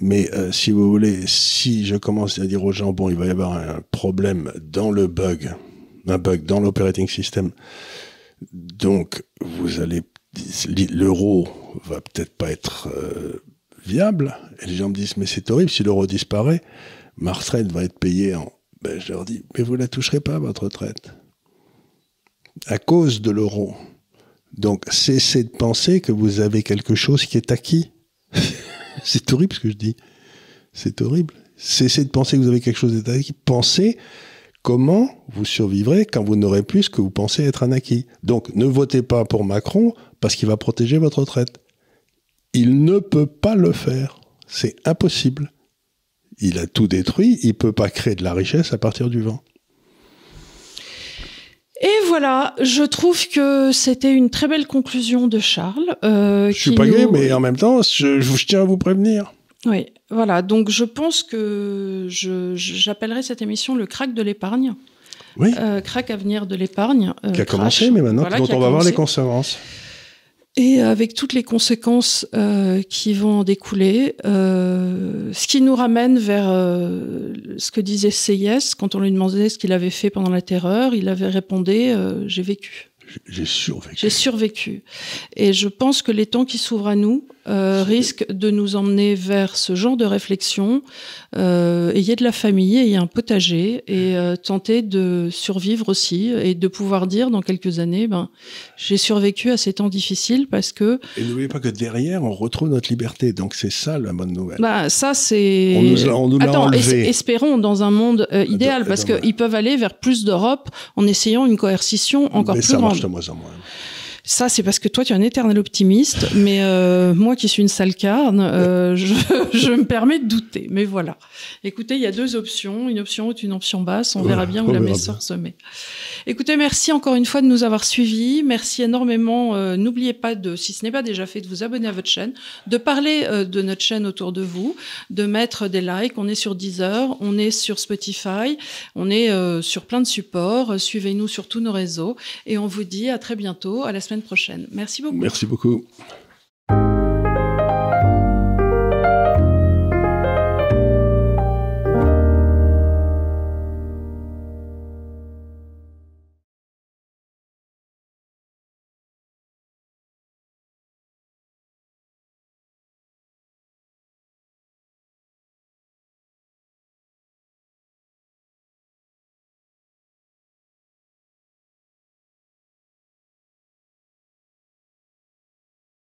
Mais euh, si vous voulez, si je commence à dire aux gens, bon, il va y avoir un problème dans le bug, un bug dans l'operating system, donc vous allez, l'euro va peut-être pas être euh, viable. Et les gens me disent, mais c'est horrible, si l'euro disparaît, ma retraite va être payée en... Ben, je leur dis, mais vous la toucherez pas, votre retraite. À cause de l'euro. Donc, cessez de penser que vous avez quelque chose qui est acquis. c'est horrible ce que je dis. C'est horrible. Cessez de penser que vous avez quelque chose d'acquis. Pensez comment vous survivrez quand vous n'aurez plus ce que vous pensez être un acquis. Donc, ne votez pas pour Macron parce qu'il va protéger votre retraite. Il ne peut pas le faire. C'est impossible. Il a tout détruit, il ne peut pas créer de la richesse à partir du vent. Et voilà, je trouve que c'était une très belle conclusion de Charles. Euh, je suis pas gay, mais en même temps, je, je, tiens à vous prévenir. Oui, voilà. Donc je pense que j'appellerai cette émission le crack de l'épargne. Oui. Euh, crack à venir de l'épargne. Euh, qui a commencé, mais maintenant dont on va voir les conséquences. Et avec toutes les conséquences euh, qui vont en découler, euh, ce qui nous ramène vers ce que disait Seyès quand on lui demandait ce qu'il avait fait pendant la terreur, il avait répondu J'ai vécu. J'ai survécu. J'ai survécu. Et je pense que les temps qui s'ouvrent à nous euh, risquent de nous emmener vers ce genre de réflexion. Euh, ayez de la famille, ayez un potager et euh, tenter de survivre aussi et de pouvoir dire dans quelques années, ben, j'ai survécu à ces temps difficiles parce que. Et n'oubliez pas que derrière, on retrouve notre liberté. Donc c'est ça la bonne nouvelle. Bah, ça, c'est. On nous, on nous Attends, enlevé. espérons dans un monde idéal parce qu'ils peuvent aller vers plus d'Europe en essayant une coercition encore Mais plus ça grande. marche de moins en moins. Ça, c'est parce que toi, tu es un éternel optimiste, mais euh, moi qui suis une sale carne, euh, je, je me permets de douter. Mais voilà. Écoutez, il y a deux options, une option haute, une option basse. On Ouais, verra bien où la verra messe se met. Écoutez, merci encore une fois de nous avoir suivis. Merci énormément. Euh, N'oubliez pas de, si ce n'est pas déjà fait, de vous abonner à votre chaîne, de parler de notre chaîne autour de vous, de mettre des likes. On est sur Deezer, on est sur Spotify, on est sur plein de supports. Suivez-nous sur tous nos réseaux et on vous dit à très bientôt, à la semaine prochaine. Merci beaucoup. Merci beaucoup.